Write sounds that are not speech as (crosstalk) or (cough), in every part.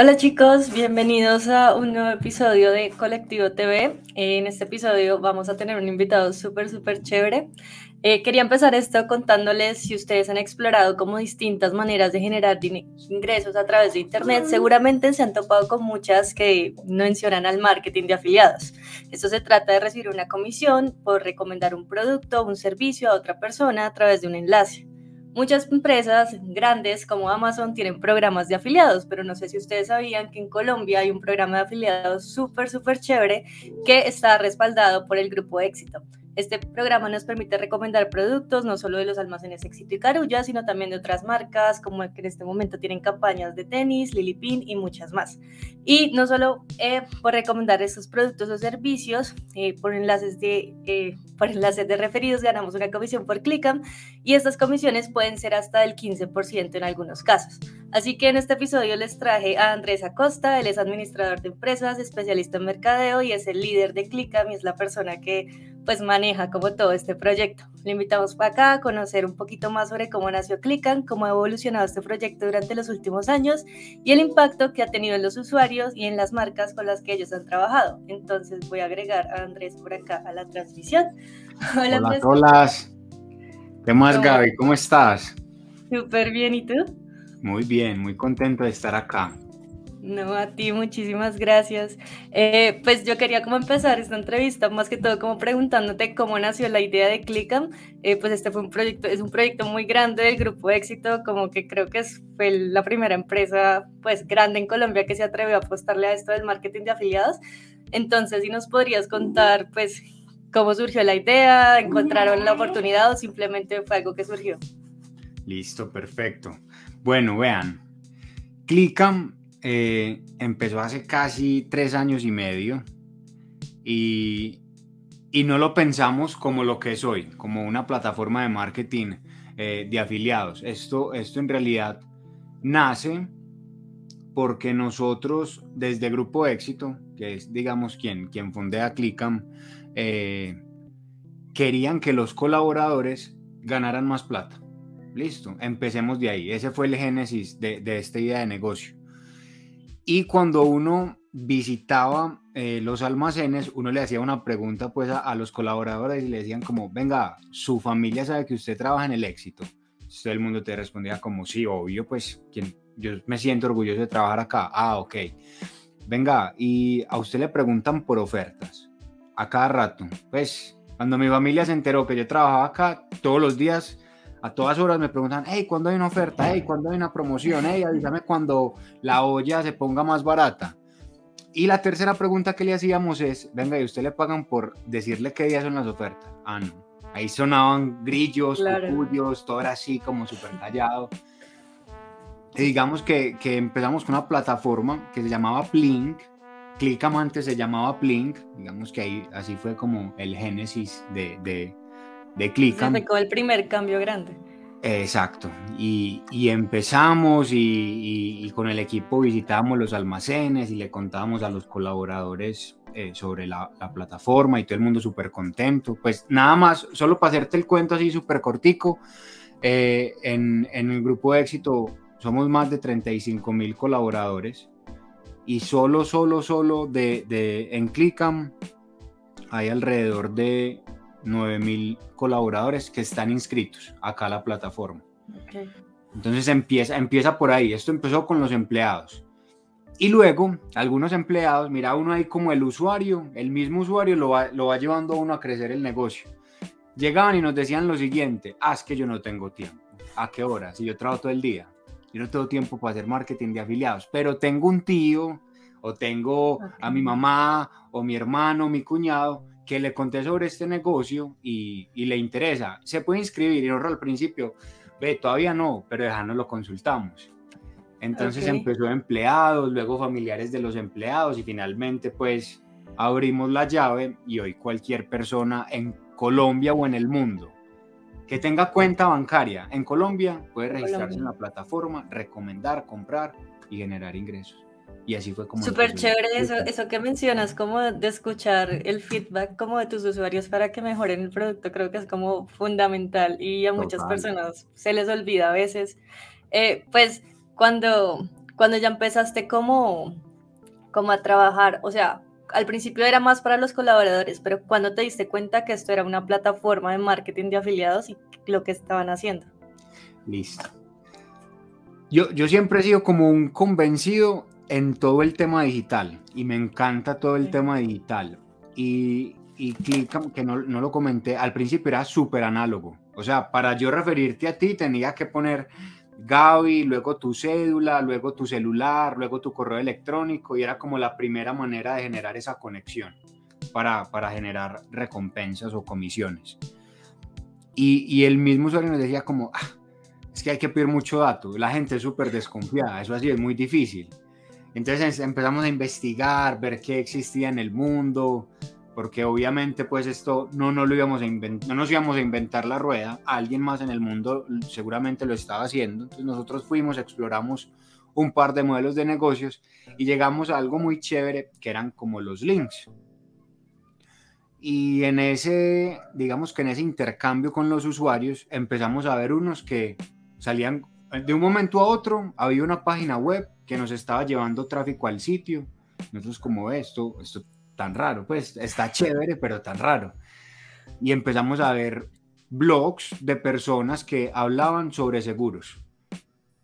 Hola chicos, bienvenidos a un nuevo episodio de Colectivo TV. En este episodio vamos a tener un invitado súper, súper chévere. Eh, quería empezar esto contándoles si ustedes han explorado como distintas maneras de generar ingresos a través de Internet. Seguramente se han topado con muchas que mencionan al marketing de afiliados. Esto se trata de recibir una comisión por recomendar un producto o un servicio a otra persona a través de un enlace. Muchas empresas grandes como Amazon tienen programas de afiliados, pero no sé si ustedes sabían que en Colombia hay un programa de afiliados súper, súper chévere que está respaldado por el Grupo Éxito. Este programa nos permite recomendar productos no solo de los almacenes Éxito y Carulla, sino también de otras marcas, como que en este momento tienen campañas de tenis, Lilipin y muchas más. Y no solo eh, por recomendar estos productos o servicios, eh, por, enlaces de, eh, por enlaces de referidos ganamos una comisión por Clickam y estas comisiones pueden ser hasta del 15% en algunos casos. Así que en este episodio les traje a Andrés Acosta, él es administrador de empresas, especialista en mercadeo y es el líder de Clickam y es la persona que pues maneja como todo este proyecto. Le invitamos para acá a conocer un poquito más sobre cómo nació Clickan, cómo ha evolucionado este proyecto durante los últimos años y el impacto que ha tenido en los usuarios y en las marcas con las que ellos han trabajado. Entonces voy a agregar a Andrés por acá a la transmisión. (laughs) Hola, Andrés. Hola. ¿Qué más, Gaby? ¿Cómo estás? Súper bien, ¿y tú? Muy bien, muy contento de estar acá. No, a ti muchísimas gracias. Eh, pues yo quería como empezar esta entrevista, más que todo como preguntándote cómo nació la idea de Clickam. Eh, pues este fue un proyecto, es un proyecto muy grande del Grupo Éxito, como que creo que fue la primera empresa pues grande en Colombia que se atrevió a apostarle a esto del marketing de afiliados. Entonces, si nos podrías contar pues cómo surgió la idea, encontraron la oportunidad o simplemente fue algo que surgió. Listo, perfecto. Bueno, vean, Clickam eh, empezó hace casi tres años y medio y, no lo pensamos como lo que es hoy, como una plataforma de marketing eh, de afiliados. Esto, esto en realidad nace porque nosotros desde Grupo Éxito, que es digamos quien, quien fondea Clickam, eh, querían que los colaboradores ganaran más plata. Listo, empecemos de ahí. Ese fue el génesis de, de esta idea de negocio. Y cuando uno visitaba eh, los almacenes, uno le hacía una pregunta pues a, los colaboradores y le decían como, venga, su familia sabe que usted trabaja en el éxito. todo el mundo te respondía como, sí, obvio, pues yo me siento orgulloso de trabajar acá. Ah, ok. Venga, y a usted le preguntan por ofertas a cada rato. Pues cuando mi familia se enteró que yo trabajaba acá, todos los días a todas horas me preguntan, hey, ¿cuándo hay una oferta? Hey, ¿cuándo hay una promoción? Hey, avísame cuando la olla se ponga más barata. Y la tercera pregunta que le hacíamos es, venga, ¿y usted le pagan por decirle qué días son las ofertas? Ah, no. Ahí sonaban grillos, claro. todo era así como súper callado. Y digamos que, que, empezamos con una plataforma que se llamaba Plink. Clicam antes se llamaba Plink. Digamos que ahí así fue como el génesis de, de de Clickam. Se el primer cambio grande. Exacto. Y, empezamos y, con el equipo visitábamos los almacenes y le contábamos a los colaboradores eh, sobre la, plataforma y todo el mundo súper contento. Pues nada más, solo para hacerte el cuento así súper cortico, eh, en, el grupo de éxito somos más de 35 mil colaboradores y solo, solo, solo de, de en Clickam hay alrededor de 9000 colaboradores que están inscritos acá a la plataforma. Entonces empieza, empieza por ahí. Esto empezó con los empleados. Y luego, algunos empleados, mira uno ahí como el usuario, el mismo usuario lo va, lo va llevando a uno a crecer el negocio. Llegaban y nos decían lo siguiente, ah, es que yo no tengo tiempo. ¿A qué hora? Si yo trabajo todo el día. Yo no tengo tiempo para hacer marketing de afiliados, pero tengo un tío o tengo a mi mamá o mi hermano, mi cuñado que le conté sobre este negocio y, le interesa, se puede inscribir y ahorra al principio, ve, todavía no, pero déjanos lo consultamos. Entonces empezó empleados, luego familiares de los empleados y finalmente pues abrimos la llave y hoy cualquier persona en Colombia o en el mundo que tenga cuenta bancaria en Colombia puede registrarse en la plataforma, recomendar, comprar y generar ingresos. Y así fue como... Súper chévere eso, eso que mencionas, como de escuchar el feedback como de tus usuarios para que mejoren el producto, creo que es como fundamental y a muchas personas se les olvida a veces. Eh, pues cuando, cuando ya empezaste como, como a trabajar, o sea, al principio era más para los colaboradores, pero cuando te diste cuenta que esto era una plataforma de marketing de afiliados y lo que estaban haciendo. Listo. Yo, yo siempre he sido como un convencido en todo el tema digital y me encanta todo el tema digital. Y, y Clickam, que no, no, lo comenté, al principio era súper análogo. O sea, para yo referirte a ti tenía que poner Gaby, luego tu cédula, luego tu celular, luego tu correo electrónico y era como la primera manera de generar esa conexión para, para generar recompensas o comisiones. Y, y, el mismo usuario nos decía como, ah, es que hay que pedir mucho dato, la gente es súper desconfiada, eso así es muy difícil. Entonces empezamos a investigar, ver qué existía en el mundo, porque obviamente pues esto no, no, lo íbamos a no nos íbamos a inventar la rueda, alguien más en el mundo seguramente lo estaba haciendo, entonces nosotros fuimos, exploramos un par de modelos de negocios y llegamos a algo muy chévere que eran como los links. Y en ese, digamos que en ese intercambio con los usuarios empezamos a ver unos que salían de un momento a otro, había una página web que nos estaba llevando tráfico al sitio. Nosotros como esto, esto tan raro, pues está chévere, pero tan raro. Y empezamos a ver blogs de personas que hablaban sobre seguros.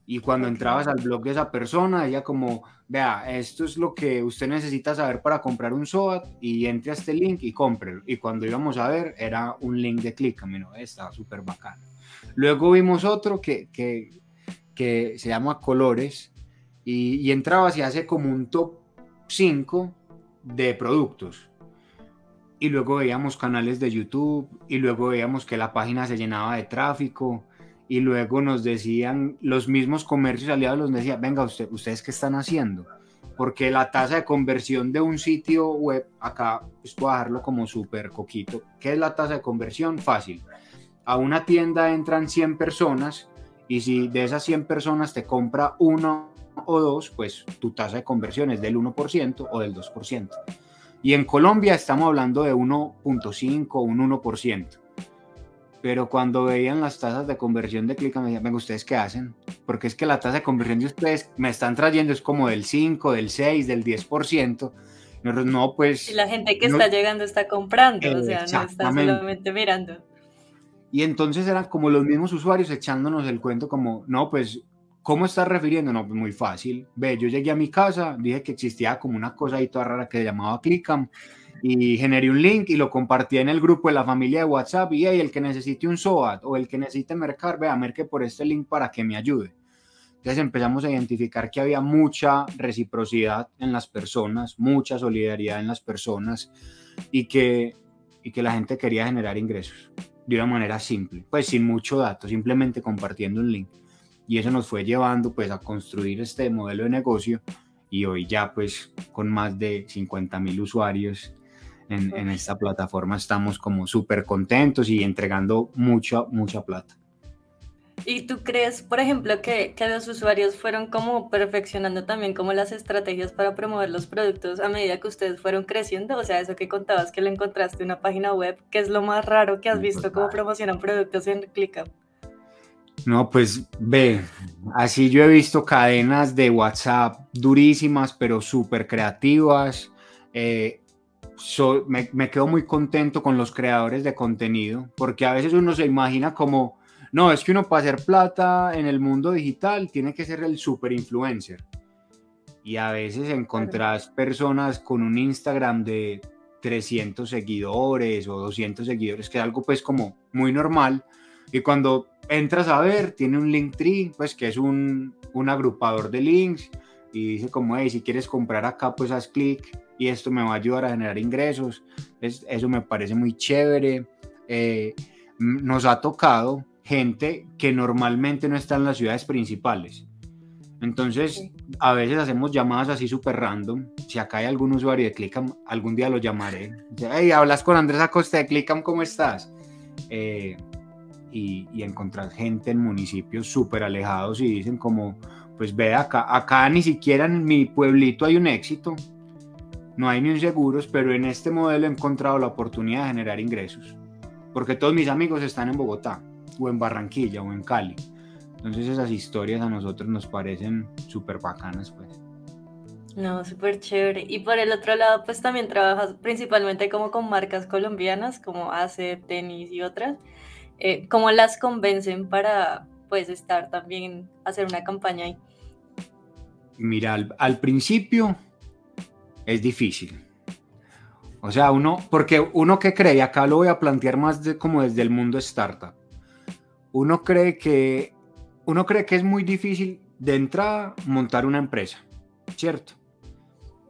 Y cuando entrabas al blog de esa persona, ella como, vea, esto es lo que usted necesita saber para comprar un SOAT y entre a este link y cómprelo. Y cuando íbamos a ver, era un link de clic, no, estaba súper bacán. Luego vimos otro que, que, que se llama Colores y, y entrabas y hace como un top 5 de productos. Y luego veíamos canales de YouTube y luego veíamos que la página se llenaba de tráfico y luego nos decían, los mismos comercios aliados nos decían, venga, usted, ¿ustedes qué están haciendo? Porque la tasa de conversión de un sitio web, acá es pues, dejarlo como súper coquito. ¿Qué es la tasa de conversión? Fácil. A una tienda entran 100 personas y si de esas 100 personas te compra uno o dos, pues tu tasa de conversión es del 1% o del 2%. Y en Colombia estamos hablando de 1.5 o un 1%. Pero cuando veían las tasas de conversión de Click, me decían, venga, ¿ustedes qué hacen? Porque es que la tasa de conversión de ustedes me están trayendo es como del 5, del 6, del 10%. Nosotros no, pues... Y la gente que está llegando está comprando, o sea, no está solamente mirando. Y entonces eran como los mismos usuarios echándonos el cuento como, no, pues ¿Cómo estás refiriendo? No, pues muy fácil. Ve, yo llegué a mi casa, dije que existía como una cosa ahí toda rara que se llamaba Clickam y generé un link y lo compartí en el grupo de la familia de WhatsApp y hey, el que necesite un SOAT o el que necesite mercar, vea, merque por este link para que me ayude. Entonces empezamos a identificar que había mucha reciprocidad en las personas, mucha solidaridad en las personas y que, y que la gente quería generar ingresos de una manera simple, pues sin mucho dato, simplemente compartiendo un link y eso nos fue llevando pues a construir este modelo de negocio y hoy ya pues con más de 50 mil usuarios en, en, esta plataforma estamos como súper contentos y entregando mucha, mucha plata. ¿Y tú crees, por ejemplo, que, que, los usuarios fueron como perfeccionando también como las estrategias para promover los productos a medida que ustedes fueron creciendo? O sea, eso que contabas que lo encontraste en una página web, ¿qué es lo más raro que has visto cómo promocionan productos en ClickUp? No, pues ve, así yo he visto cadenas de WhatsApp durísimas, pero súper creativas. Eh, me, me, quedo muy contento con los creadores de contenido, porque a veces uno se imagina como, no, es que uno para hacer plata en el mundo digital tiene que ser el super influencer. Y a veces encontrás personas con un Instagram de 300 seguidores o 200 seguidores, que es algo pues como muy normal. Y cuando entras a ver, tiene un link tree, pues que es un, un agrupador de links y dice como, hey, si quieres comprar acá, pues haz clic y esto me va a ayudar a generar ingresos. Es, eso me parece muy chévere. Eh, nos ha tocado gente que normalmente no está en las ciudades principales. Entonces, a veces hacemos llamadas así súper random. Si acá hay algún usuario de Clickam, algún día lo llamaré. Hey, hablas con Andrés Acosta de Clickam, ¿cómo estás? Eh, y, encontrar gente en municipios súper alejados y dicen como, pues ve acá, acá ni siquiera en mi pueblito hay un éxito, no hay ni un seguros, pero en este modelo he encontrado la oportunidad de generar ingresos, porque todos mis amigos están en Bogotá, o en Barranquilla, o en Cali. Entonces esas historias a nosotros nos parecen súper bacanas, pues. No, súper chévere. Y por el otro lado, pues también trabajas principalmente como con marcas colombianas, como ACE, Tenis y otras. Eh, ¿Cómo las convencen para pues estar también, hacer una campaña ahí? Mira, al, principio es difícil. O sea, uno, porque uno que cree, acá lo voy a plantear más de, como desde el mundo startup. Uno cree que uno cree que es muy difícil de entrada montar una empresa, ¿cierto?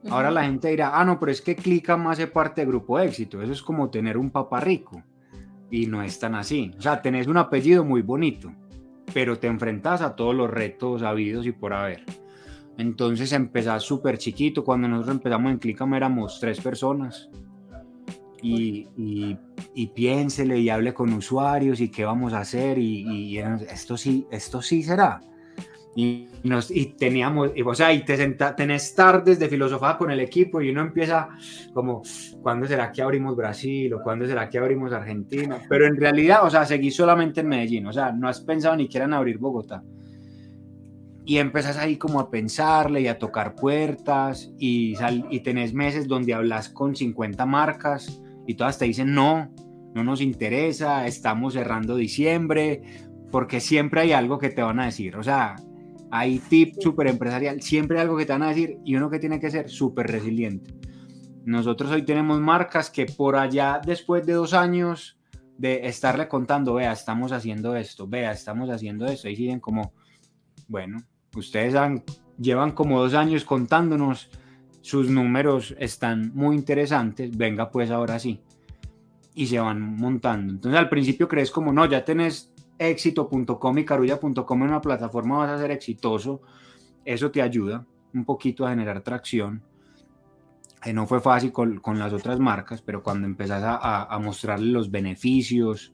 Ahora la gente dirá, ah, no, pero es que Clicam hace parte de Grupo Éxito. Eso es como tener un papá rico. Y no es tan así. O sea, tenés un apellido muy bonito, pero te enfrentas a todos los retos habidos y por haber. Entonces empezás súper chiquito. Cuando nosotros empezamos en Clicam éramos tres personas. Y, y, y, piénsele y hable con usuarios y qué vamos a hacer. Y, y esto, sí, esto sí será. Y, nos, y teníamos, y, o sea, y te senta, tenés tardes de filosofía con el equipo y uno empieza como, ¿cuándo será que abrimos Brasil o cuándo será que abrimos Argentina? Pero en realidad, o sea, seguí solamente en Medellín, o sea, no has pensado ni quieran abrir Bogotá. Y empezás ahí como a pensarle y a tocar puertas y, sal, y tenés meses donde hablas con 50 marcas y todas te dicen no, no nos interesa, estamos cerrando diciembre, porque siempre hay algo que te van a decir. O sea, hay tip súper empresarial, siempre algo que te van a decir y uno que tiene que ser súper resiliente. Nosotros hoy tenemos marcas que por allá, después de dos años de estarle contando, vea, estamos haciendo esto, vea, estamos haciendo esto, y siguen como, bueno, ustedes han, llevan como dos años contándonos, sus números están muy interesantes, venga pues ahora sí. Y se van montando. Entonces al principio crees como, no, ya tenés éxito.com y carulla.com en una plataforma vas a ser exitoso, eso te ayuda un poquito a generar tracción. Eh, no fue fácil con, las otras marcas, pero cuando empezás a, a mostrarle los beneficios,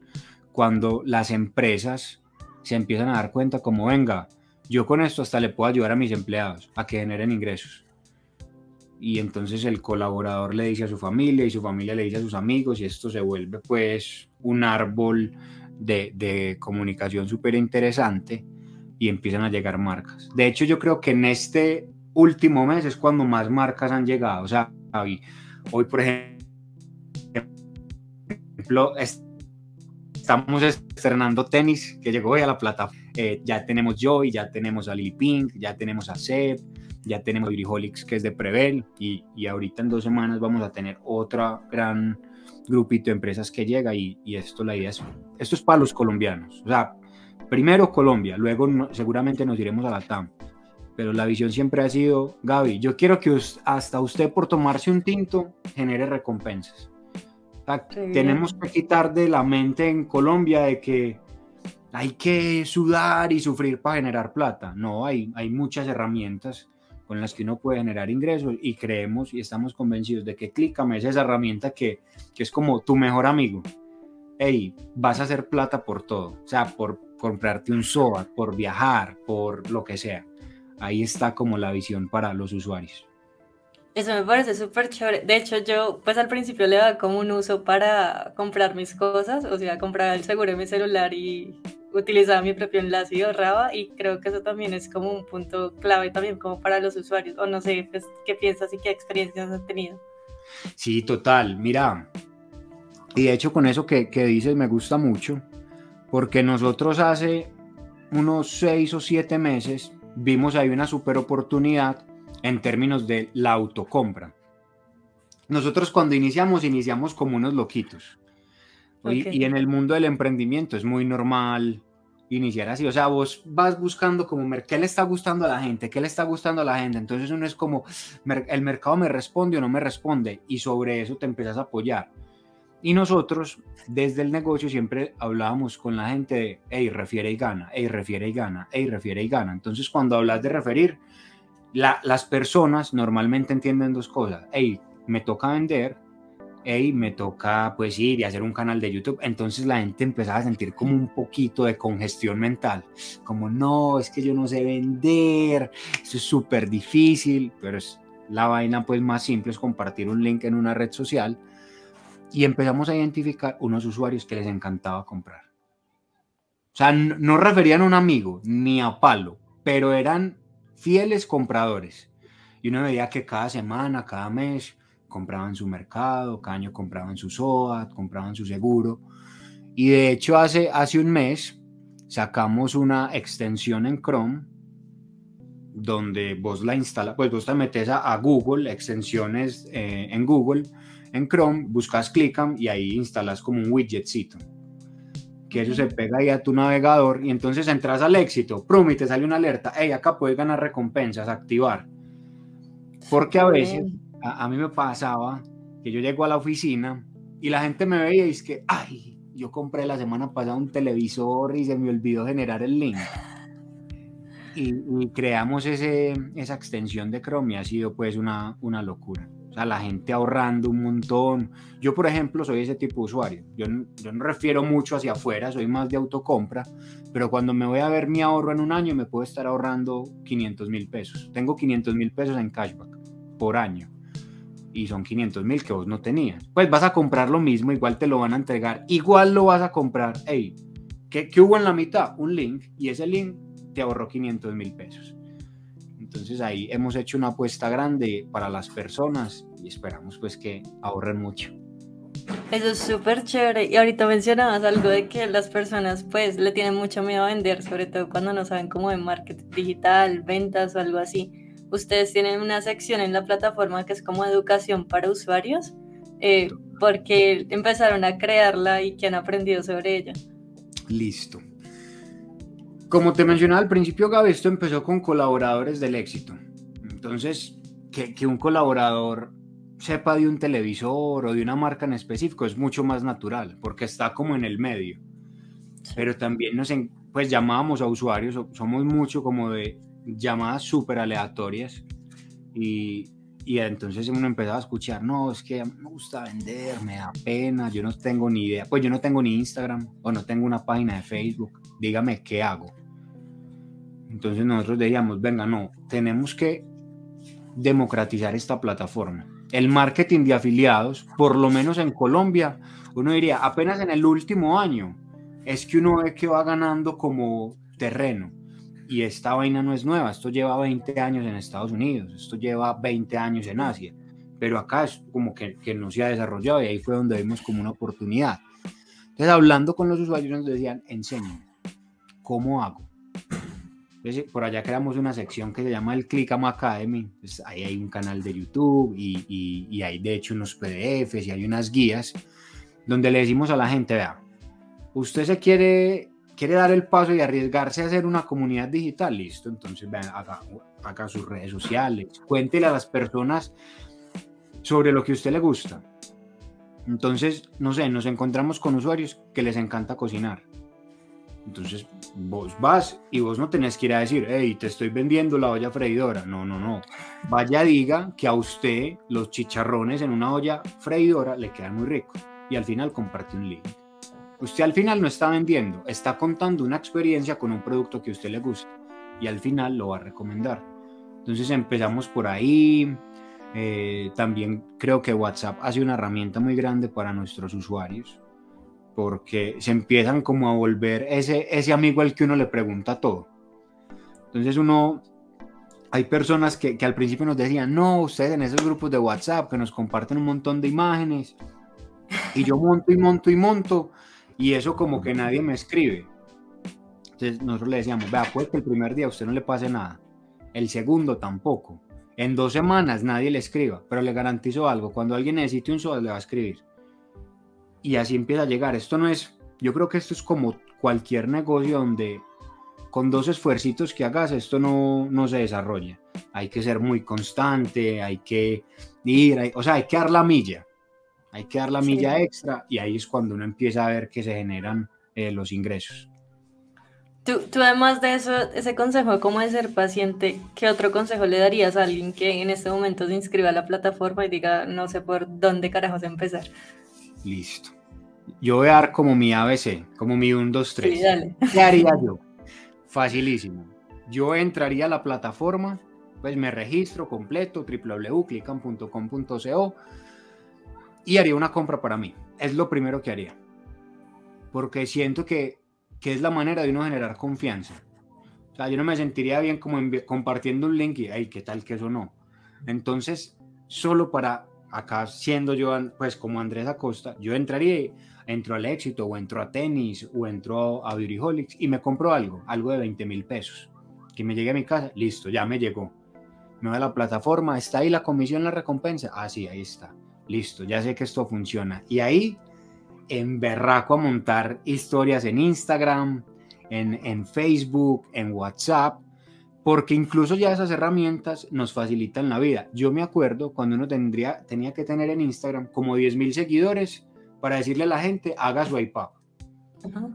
cuando las empresas se empiezan a dar cuenta como, venga, yo con esto hasta le puedo ayudar a mis empleados a que generen ingresos. Y entonces el colaborador le dice a su familia y su familia le dice a sus amigos y esto se vuelve pues un árbol de, comunicación súper interesante y empiezan a llegar marcas. De hecho, yo creo que en este último mes es cuando más marcas han llegado. O sea, hoy, hoy por ejemplo, estamos estrenando tenis que llegó hoy a la plataforma. Eh, ya tenemos Joy, ya tenemos a Lil Pink, ya tenemos a Seb, ya tenemos a Holics que es de Prevel y, y ahorita en dos semanas vamos a tener otra gran grupito de empresas que llega y, esto la idea es, esto es para los colombianos. O sea, primero Colombia, luego seguramente nos iremos a la TAM. Pero la visión siempre ha sido, Gaby, yo quiero que hasta usted por tomarse un tinto genere recompensas. tenemos que quitar de la mente en Colombia de que hay que sudar y sufrir para generar plata. No, hay, hay muchas herramientas con las que uno puede generar ingresos y creemos y estamos convencidos de que Clicame es esa herramienta que, que es como tu mejor amigo. Hey, vas a hacer plata por todo, o sea, por comprarte un SOA, por viajar, por lo que sea. Ahí está como la visión para los usuarios. Eso me parece súper chévere. De hecho, yo pues al principio le daba como un uso para comprar mis cosas, o sea, comprar el seguro de mi celular y utilizaba mi propio enlace y ahorraba y creo que eso también es como un punto clave también como para los usuarios o no sé pues, qué piensas y qué experiencias has tenido. Sí, total, mira, y de hecho con eso que, que dices me gusta mucho porque nosotros hace unos seis o siete meses vimos ahí una super oportunidad en términos de la autocompra. Nosotros cuando iniciamos, iniciamos como unos loquitos. Y, en el mundo del emprendimiento es muy normal iniciar así. O sea, vos vas buscando como, ¿qué le está gustando a la gente? ¿Qué le está gustando a la gente? Entonces uno es como, ¿el mercado me responde o no me responde? Y sobre eso te empiezas a apoyar. Y nosotros, desde el negocio, siempre hablábamos con la gente de, hey, refiere y gana, hey, refiere y gana, hey, refiere y gana. Entonces, cuando hablas de referir, las personas normalmente entienden dos cosas. Hey, me toca vender, hey, me toca pues ir y hacer un canal de YouTube. Entonces la gente empezaba a sentir como un poquito de congestión mental, como no, es que yo no sé vender, eso es súper difícil, pero es la vaina pues más simple es compartir un link en una red social y empezamos a identificar unos usuarios que les encantaba comprar. O sea, no, referían a un amigo ni a palo, pero eran fieles compradores. Y uno veía que cada semana, cada mes, compraban su mercado, cada año compraban su SOAT, compraban su seguro. Y de hecho hace, hace un mes sacamos una extensión en Chrome donde vos la instalas, pues vos te metes a, Google, extensiones eh, en Google, en Chrome, buscas Clickam y ahí instalas como un widgetcito. Que eso se pega ahí a tu navegador y entonces entras al éxito, prum, y te sale una alerta, hey, acá puedes ganar recompensas, activar. Porque a veces, a, mí me pasaba que yo llego a la oficina y la gente me veía y es que, ay, yo compré la semana pasada un televisor y se me olvidó generar el link y, creamos ese, esa extensión de Chrome y ha sido pues una, una locura. O sea, la gente ahorrando un montón. Yo, por ejemplo, soy ese tipo de usuario. Yo, yo no refiero mucho hacia afuera, soy más de autocompra, pero cuando me voy a ver mi ahorro en un año, me puedo estar ahorrando 500 mil pesos. Tengo 500 mil pesos en cashback por año. Y son 500 mil que vos no tenías. Pues vas a comprar lo mismo, igual te lo van a entregar, igual lo vas a comprar. Hey, ¿qué, qué hubo en la mitad? Un link, y ese link te ahorró 500 mil pesos. Entonces ahí hemos hecho una apuesta grande para las personas y esperamos pues que ahorren mucho. Eso es súper chévere. Y ahorita mencionabas algo de que las personas pues le tienen mucho miedo a vender, sobre todo cuando no saben cómo de marketing digital, ventas o algo así. Ustedes tienen una sección en la plataforma que es como educación para usuarios, eh, porque empezaron a crearla y que han aprendido sobre ella. Listo. Como te mencionaba al principio, Gaby, esto empezó con colaboradores del éxito. Entonces, que, un colaborador sepa de un televisor o de una marca en específico es mucho más natural, porque está como en el medio. Pero también nos, pues llamábamos a usuarios, somos mucho como de llamadas súper aleatorias y, y entonces uno empezaba a escuchar, no, es que me gusta vender, me da pena, yo no tengo ni idea, pues yo no tengo ni Instagram o no tengo una página de Facebook, dígame qué hago. Entonces nosotros decíamos, venga, no, tenemos que democratizar esta plataforma. El marketing de afiliados, por lo menos en Colombia, uno diría, apenas en el último año, es que uno ve que va ganando como terreno. Y esta vaina no es nueva, esto lleva 20 años en Estados Unidos, esto lleva 20 años en Asia, pero acá es como que, que no se ha desarrollado y ahí fue donde vimos como una oportunidad. Entonces, hablando con los usuarios, nos decían, enséñame, ¿cómo hago? por allá creamos una sección que se llama el Clickam Academy. Pues ahí hay un canal de YouTube y, y, hay de hecho unos PDFs y hay unas guías donde le decimos a la gente, vea, usted se quiere, quiere dar el paso y arriesgarse a hacer una comunidad digital, listo, entonces vean, haga, sus redes sociales, cuéntele a las personas sobre lo que a usted le gusta. Entonces, no sé, nos encontramos con usuarios que les encanta cocinar entonces vos vas y vos no tenés que ir a decir, hey, te estoy vendiendo la olla freidora. No, no, no. Vaya, diga que a usted los chicharrones en una olla freidora le quedan muy ricos y al final comparte un link. Usted al final no está vendiendo, está contando una experiencia con un producto que a usted le gusta y al final lo va a recomendar. Entonces empezamos por ahí. Eh, también creo que WhatsApp hace una herramienta muy grande para nuestros usuarios porque se empiezan como a volver ese, ese amigo al que uno le pregunta todo. Entonces uno, hay personas que, que, al principio nos decían, no, ustedes en esos grupos de WhatsApp que nos comparten un montón de imágenes, y yo monto y monto y monto, y eso como que nadie me escribe. Entonces nosotros le decíamos, vea, pues que el primer día a usted no le pase nada, el segundo tampoco, en dos semanas nadie le escriba, pero le garantizo algo, cuando alguien necesite un sol le va a escribir y así empieza a llegar. Esto no es, yo creo que esto es como cualquier negocio donde con dos esfuercitos que hagas esto no, no se desarrolla. Hay que ser muy constante, hay que ir, o sea, hay que dar la milla, hay que dar la milla extra y ahí es cuando uno empieza a ver que se generan eh, los ingresos. Tú, tú, además de eso, ese consejo cómo de ser paciente, ¿qué otro consejo le darías a alguien que en este momento se inscriba a la plataforma y diga, no sé por dónde carajos empezar? Listo. Yo voy a dar como mi ABC, como mi 1, 2, 3. ¿Qué haría yo? (laughs) Facilísimo. Yo entraría a la plataforma, pues me registro completo, www.clickan.com.co y haría una compra para mí. Es lo primero que haría. Porque siento que que es la manera de uno generar confianza. O sea, yo no me sentiría bien como compartiendo un link y, ay, ¿qué tal que eso no? Entonces, solo para acá siendo yo, pues como Andrés Acosta, yo entraría, entro al éxito o entro a tenis o entro a Beautyholics y me compro algo, algo de 20 mil pesos. Que me llegue a mi casa, listo, ya me llegó. Me va a la plataforma, está ahí la comisión, la recompensa. Ah, sí, ahí está. Listo, ya sé que esto funciona. Y ahí emberraco a montar historias en Instagram, en, en Facebook, en WhatsApp, porque incluso ya esas herramientas nos facilitan la vida. Yo me acuerdo cuando uno tendría, tenía que tener en Instagram como 10.000 seguidores para decirle a la gente, haga swipe up.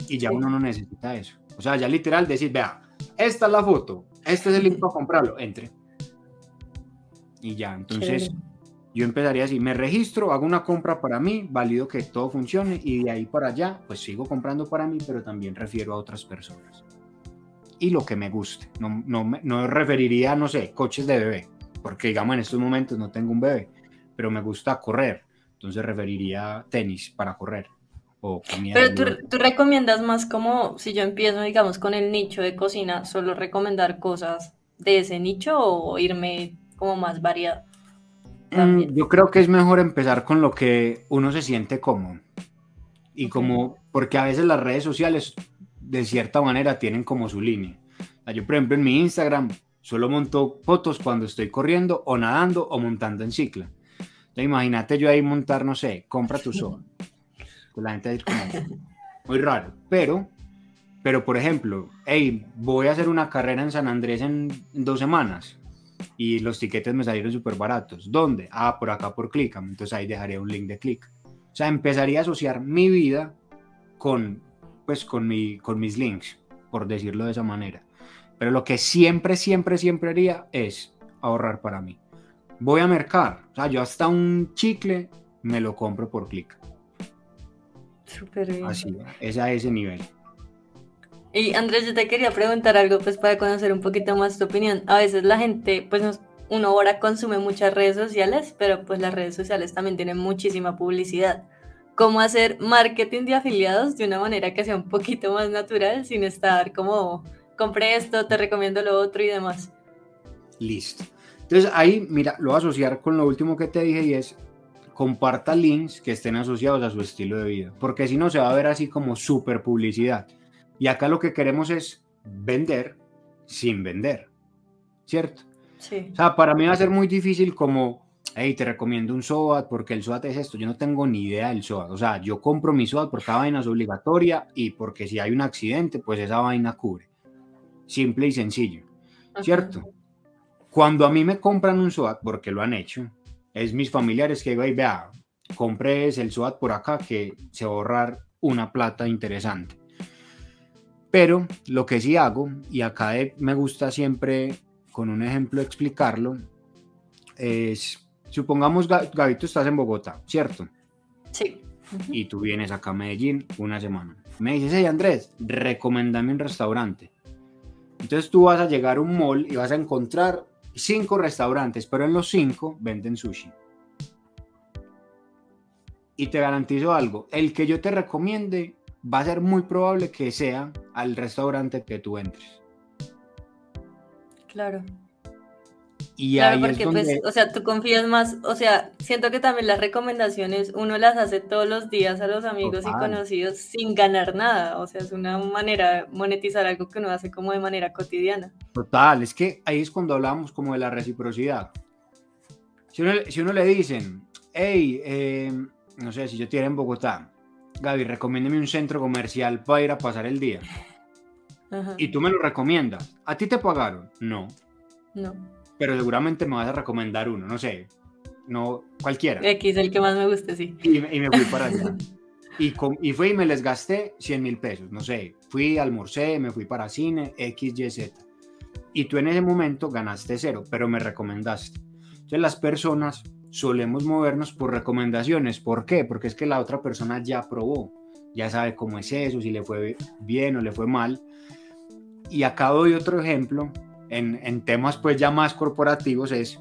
y ya uno no necesita eso. O sea, ya literal decir, vea, esta es la foto, este es el link para comprarlo, entre. Y ya, entonces yo empezaría así, me registro, hago una compra para mí, valido que todo funcione y de ahí para allá, pues sigo comprando para mí, pero también refiero a otras personas y lo que me guste. No, no, no referiría, no sé, coches de bebé, porque digamos en estos momentos no tengo un bebé, pero me gusta correr, entonces referiría tenis para correr. O pero tú, tú, recomiendas más como si yo empiezo, digamos, con el nicho de cocina, solo recomendar cosas de ese nicho o irme como más variado. Mm, yo creo que es mejor empezar con lo que uno se siente cómodo. Y como, porque a veces las redes sociales de cierta manera tienen como su línea. Yo, por ejemplo, en mi Instagram solo monto fotos cuando estoy corriendo o nadando o montando en cicla. Entonces, imagínate yo ahí montar, no sé, compra tu sol. Pues la gente va a como, (laughs) muy raro. Pero, pero por ejemplo, hey, voy a hacer una carrera en San Andrés en dos semanas y los tiquetes me salieron súper baratos. ¿Dónde? Ah, por acá por Clickam. Entonces ahí dejaré un link de click. O sea, empezaría a asociar mi vida con pues con, mi, con mis links, por decirlo de esa manera. Pero lo que siempre, siempre, siempre haría es ahorrar para mí. Voy a mercar, o sea, yo hasta un chicle me lo compro por clic. Súper bien. Así, es a ese nivel. Y Andrés, yo te quería preguntar algo, pues para conocer un poquito más tu opinión. A veces la gente, pues uno ahora consume muchas redes sociales, pero pues las redes sociales también tienen muchísima publicidad cómo hacer marketing de afiliados de una manera que sea un poquito más natural sin estar como compré esto, te recomiendo lo otro y demás. Listo. Entonces ahí, mira, lo voy a asociar con lo último que te dije y es comparta links que estén asociados a su estilo de vida, porque si no se va a ver así como super publicidad. Y acá lo que queremos es vender sin vender, ¿cierto? Sí. O sea, para mí va a ser muy difícil como hey, te recomiendo un SOAT porque el SOAT es esto. Yo no tengo ni idea del SOAT. O sea, yo compro mi SOAT porque cada vaina es obligatoria y porque si hay un accidente, pues esa vaina cubre. Simple y sencillo. ¿Cierto? Cuando a mí me compran un SOAT, porque lo han hecho, es mis familiares que digo, hey, vea, compres el SOAT por acá que se va a ahorrar una plata interesante. Pero lo que sí hago, y acá me gusta siempre con un ejemplo explicarlo, es Supongamos, Gabito, estás en Bogotá, ¿cierto? Sí. Y tú vienes acá a Medellín una semana. Me dices, hey Andrés, recomendame un restaurante. Entonces tú vas a llegar a un mall y vas a encontrar cinco restaurantes, pero en los cinco venden sushi. Y te garantizo algo, el que yo te recomiende va a ser muy probable que sea al restaurante que tú entres. Claro. Y claro, porque pues, o sea, tú confías más, o sea, siento que también las recomendaciones uno las hace todos los días a los amigos y conocidos sin ganar nada, o sea, es una manera de monetizar algo que uno hace como de manera cotidiana. Total, es que ahí es cuando hablamos como de la reciprocidad. Si uno, si uno le dicen, hey, eh, no sé, si yo estoy en Bogotá, Gaby, recomiéndeme un centro comercial para ir a pasar el día. Y tú me lo recomiendas. ¿A ti te pagaron? No. No pero seguramente me vas a recomendar uno, no sé, no cualquiera. X, el que más me guste, sí. Y, me fui para allá. (laughs) y, y fui y me les gasté 100 mil pesos, no sé, fui, almorcé, me fui para cine, X, Y, Z. Y tú en ese momento ganaste cero, pero me recomendaste. Entonces las personas solemos movernos por recomendaciones. ¿Por qué? Porque es que la otra persona ya probó, ya sabe cómo es eso, si le fue bien o le fue mal. Y acá doy otro ejemplo en, temas pues ya más corporativos es,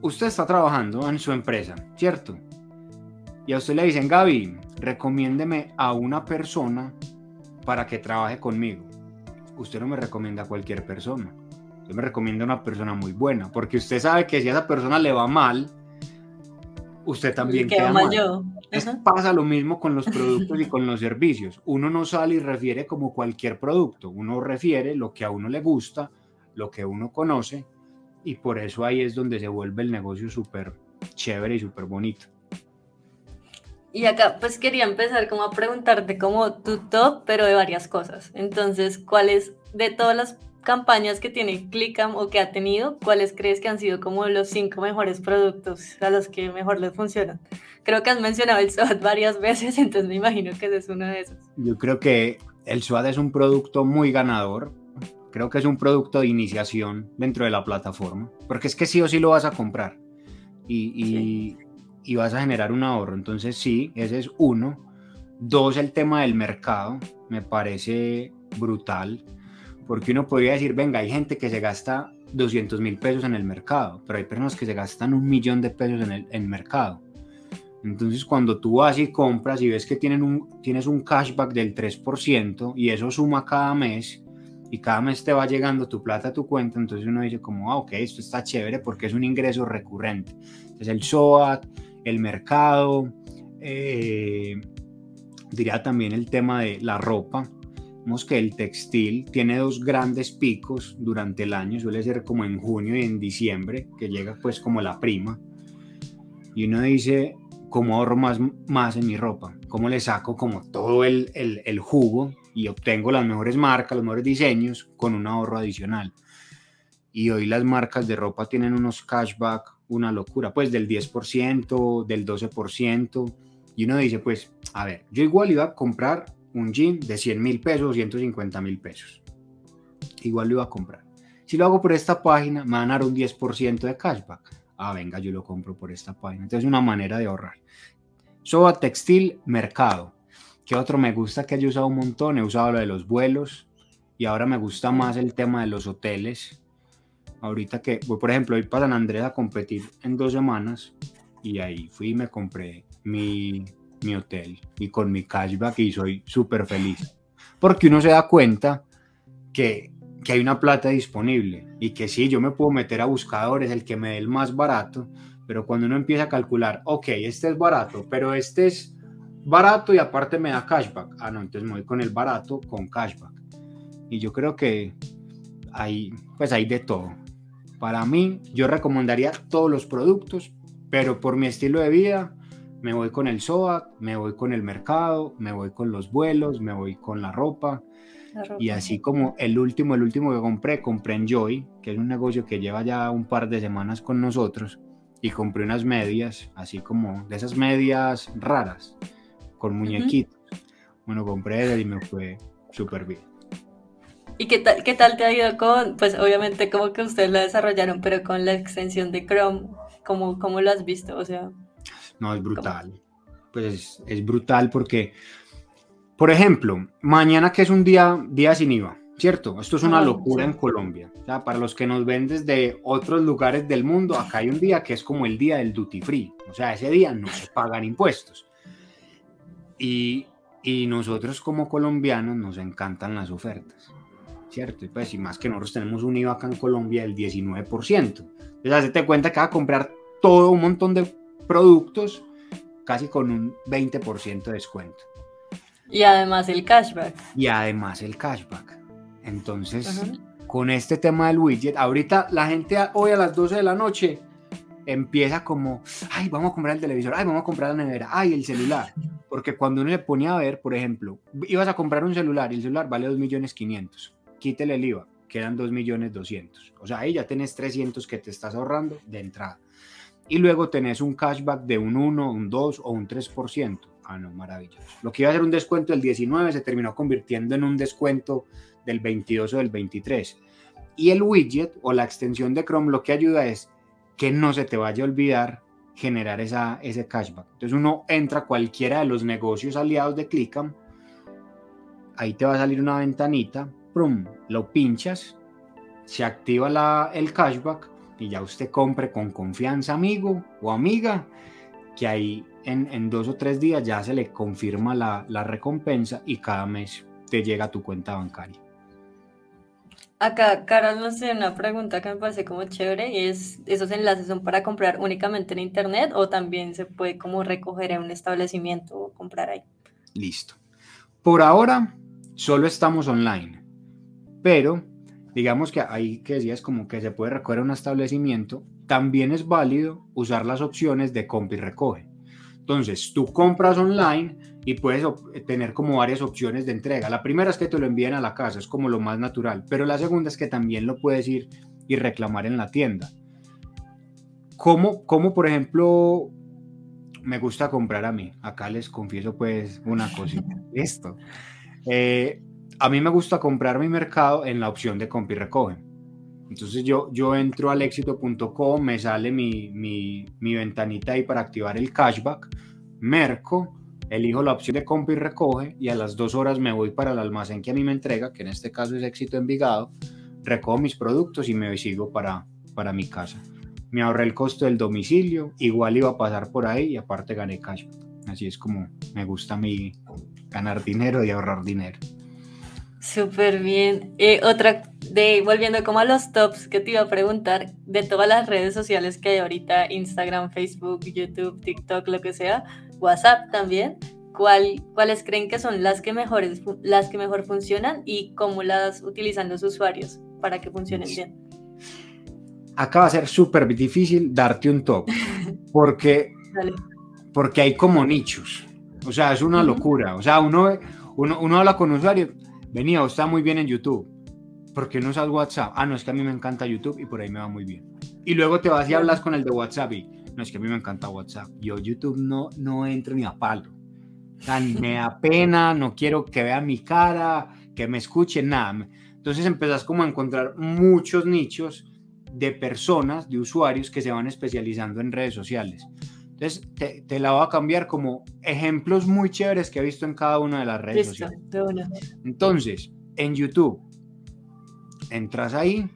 usted está trabajando en su empresa, ¿cierto? Y a usted le dicen, Gaby, recomiéndeme a una persona para que trabaje conmigo. Usted no me recomienda a cualquier persona. Usted me recomienda a una persona muy buena, porque usted sabe que si a esa persona le va mal, usted también queda mal. Yo. pasa lo mismo con los productos y con los servicios. Uno no sale y refiere como cualquier producto. Uno refiere lo que a uno le gusta, lo que uno conoce, y por eso ahí es donde se vuelve el negocio súper chévere y súper bonito. Y acá pues quería empezar como a preguntarte como tu top, pero de varias cosas. Entonces, ¿cuáles de todas las campañas que tiene Clickam o que ha tenido, cuáles crees que han sido como los cinco mejores productos a los que mejor les funcionan? Creo que has mencionado el SWAT (laughs) varias veces, entonces me imagino que ese es uno de esos. Yo creo que el SWAT es un producto muy ganador. Creo que es un producto de iniciación dentro de la plataforma, porque es que sí o sí lo vas a comprar. Y, y vas a generar un ahorro. Entonces sí, ese es uno. Dos, el tema del mercado, me parece brutal, porque uno podría decir, venga, hay gente que se gasta 200 mil pesos en el mercado, pero hay personas que se gastan un millón de pesos en el, mercado. Entonces, cuando tú vas y compras y ves que tienen un, tienes un cashback del 3% y eso suma cada mes y cada mes te va llegando tu plata a tu cuenta, entonces uno dice como, ah, ok, esto está chévere porque es un ingreso recurrente. Entonces, el SOAT, el mercado, eh, diría también el tema de la ropa. Que el textil tiene dos grandes picos durante el año, suele ser como en junio y en diciembre, que llega pues como la prima. Y uno dice, ¿cómo ahorro más, más en mi ropa? ¿Cómo le saco como todo el, el, el jugo y obtengo las mejores marcas, los mejores diseños con un ahorro adicional? Y hoy las marcas de ropa tienen unos cashback una locura, pues del 10%, del 12%, y uno dice, pues, a ver, yo igual iba a comprar un jean de 100 mil pesos, 150 mil pesos. Igual lo iba a comprar. Si lo hago por esta página, me van a dar un 10% de cashback. Ah, venga, yo lo compro por esta página. Entonces, es una manera de ahorrar. Soba Textil Mercado. ¿Qué otro me gusta que he usado un montón? He usado lo de los vuelos y ahora me gusta más el tema de los hoteles ahorita que voy, por ejemplo, voy para San Andrés a competir en dos semanas y ahí fui y me compré mi, mi hotel y con mi cashback y soy súper feliz. Porque uno se da cuenta que, que hay una plata disponible y que sí, yo me puedo meter a buscadores, el que me dé el más barato, pero cuando uno empieza a calcular, ok, este es barato, pero este es barato y aparte me da cashback. Ah, no, entonces me voy con el barato con cashback. Y yo creo que hay, pues hay de todo. Para mí, yo recomendaría todos los productos, pero por mi estilo de vida, me voy con el SOA, me voy con el mercado, me voy con los vuelos, me voy con la ropa. Y así como el último, el último que compré, compré en Joy, que es un negocio que lleva ya un par de semanas con nosotros, y compré unas medias, así como de esas medias raras, con muñequitos. Bueno, compré y me fue súper bien. ¿Y qué tal, qué tal te ha ido con, pues obviamente como que ustedes la desarrollaron, pero con la extensión de Chrome, ¿cómo, cómo lo has visto? O sea... No, es brutal. Pues es, brutal porque, por ejemplo, mañana que es un día, día sin IVA, ¿cierto? Esto es una locura en Colombia. O sea, para los que nos ven desde otros lugares del mundo, acá hay un día que es como el día del duty free. O sea, ese día no se pagan impuestos. Y, y nosotros como colombianos nos encantan las ofertas. ¿cierto? Y pues, y más que nosotros tenemos un IVA acá en Colombia del 19%. Entonces, hazte cuenta que va a comprar todo un montón de productos casi con un 20% de descuento. Y además el cashback. Y además el cashback. Entonces, con este tema del widget, ahorita la gente hoy a las 12 de la noche empieza como, ay, vamos a comprar el televisor, ay, vamos a comprar la nevera, ay, el celular. Porque cuando uno le ponía a ver, por ejemplo, ibas a comprar un celular y el celular vale 2 millones 500 quítele el IVA, quedan 2 millones 200. O sea, ahí ya tenés 300 que te estás ahorrando de entrada. Y luego tenés un cashback de un 1, un 2 o un 3%. Ah, no, maravilloso. Lo que iba a ser un descuento del 19 se terminó convirtiendo en un descuento del 22 o del 23. Y el widget o la extensión de Chrome lo que ayuda es que no se te vaya a olvidar generar esa, ese cashback. Entonces uno entra a cualquiera de los negocios aliados de Clickam, ahí te va a salir una ventanita lo pinchas, se activa la, el cashback y ya usted compre con confianza amigo o amiga, que ahí en, dos o tres días ya se le confirma la, recompensa y cada mes te llega a tu cuenta bancaria. Acá Carol nos tiene una pregunta que me parece como chévere y es, ¿esos enlaces son para comprar únicamente en internet o también se puede como recoger en un establecimiento o comprar ahí? Listo. Por ahora solo estamos online, pero digamos que ahí que decías como que se puede recoger un establecimiento, también es válido usar las opciones de compra y recoge. Entonces, tú compras online y puedes tener como varias opciones de entrega. La primera es que te lo envíen a la casa, es como lo más natural, pero la segunda es que también lo puedes ir y reclamar en la tienda. Como, como por ejemplo, me gusta comprar a mí. Acá les confieso pues una cosita. (laughs) Esto. Eh, a mí me gusta comprar mi mercado en la opción de compra y recoge. Entonces yo, yo entro al éxito.com, me sale mi, mi, ventanita ahí para activar el cashback, merco, elijo la opción de compra y recoge y a las dos horas me voy para el almacén que a mí me entrega, que en este caso es éxito Envigado, recojo mis productos y me sigo para, para mi casa. Me ahorré el costo del domicilio, igual iba a pasar por ahí y aparte gané cashback. Así es como me gusta a mí ganar dinero y ahorrar dinero. Súper bien. Eh, otra, de volviendo como a los tops que te iba a preguntar, de todas las redes sociales que hay ahorita, Instagram, Facebook, YouTube, TikTok, lo que sea, WhatsApp también, ¿cuál, ¿cuáles creen que son las que, mejores, las que mejor funcionan y cómo las utilizan los usuarios para que funcionen bien? Acá va a ser súper difícil darte un top, (laughs) porque, porque hay como nichos. O sea, es una locura. O sea, uno, uno, uno habla con usuarios venía, está muy bien en YouTube. ¿Por qué no usas WhatsApp? Ah, no, es que a mí me encanta YouTube y por ahí me va muy bien. Y luego te vas y hablas con el de WhatsApp y no, es que a mí me encanta WhatsApp. Yo YouTube no, no entro ni a palo. Sea, me da (laughs) pena, no quiero que vea mi cara, que me escuche, nada. Entonces empezás como a encontrar muchos nichos de personas, de usuarios que se van especializando en redes sociales. Entonces, te, la voy a cambiar como ejemplos muy chéveres que he visto en cada una de las redes sociales. Entonces, en YouTube, entras ahí,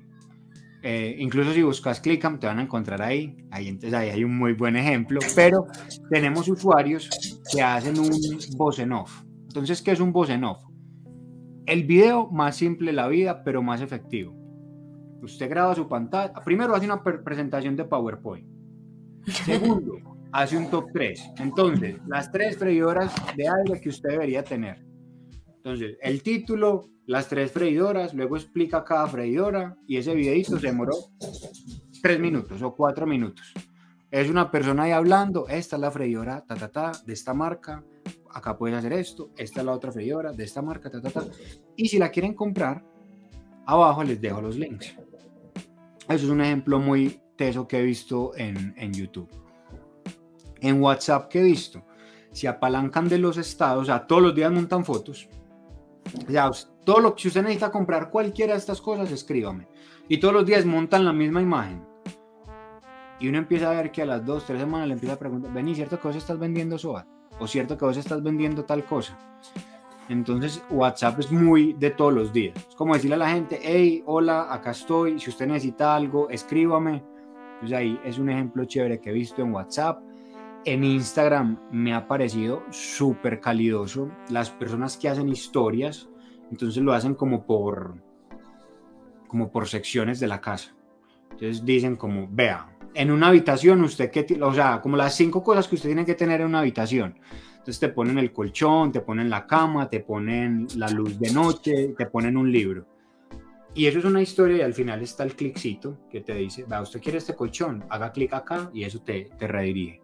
eh, incluso si buscas Clickam, te van a encontrar ahí. Ahí, entonces, ahí hay un muy buen ejemplo. Pero tenemos usuarios que hacen un voz en off. Entonces, ¿qué es un voz en off? El video más simple de la vida, pero más efectivo. Usted graba su pantalla. Primero hace una presentación de PowerPoint. Segundo, (laughs) hace un top 3. Entonces, las tres freidoras de aire que usted debería tener. Entonces, el título, las tres freidoras, luego explica cada freidora y ese videito se demoró tres minutos o cuatro minutos. Es una persona ahí hablando, esta es la freidora, ta, ta, ta, de esta marca, acá puedes hacer esto, esta es la otra freidora, de esta marca, ta, ta, ta. Y si la quieren comprar, abajo les dejo los links. Eso es un ejemplo muy teso que he visto en, en YouTube en WhatsApp que he visto, se apalancan de los estados, o sea, todos los días montan fotos. Ya, todo lo que usted necesita comprar cualquiera de estas cosas, escríbame. Y todos los días montan la misma imagen. Y uno empieza a ver que a las dos, tres semanas le empieza a preguntar, vení, ¿cierto que vos estás vendiendo SOA? ¿O cierto que vos estás vendiendo tal cosa? Entonces WhatsApp es muy de todos los días. Es como decirle a la gente, hey, hola, acá estoy, si usted necesita algo, escríbame. Entonces ahí es un ejemplo chévere que he visto en WhatsApp en Instagram me ha parecido súper calidoso. Las personas que hacen historias, entonces lo hacen como por, como por secciones de la casa. Entonces dicen como, vea, en una habitación usted que, o sea, como las cinco cosas que usted tiene que tener en una habitación. Entonces te ponen el colchón, te ponen la cama, te ponen la luz de noche, te ponen un libro. Y eso es una historia y al final está el cliccito que te dice, vea, usted quiere este colchón, haga clic acá y eso te, te redirige.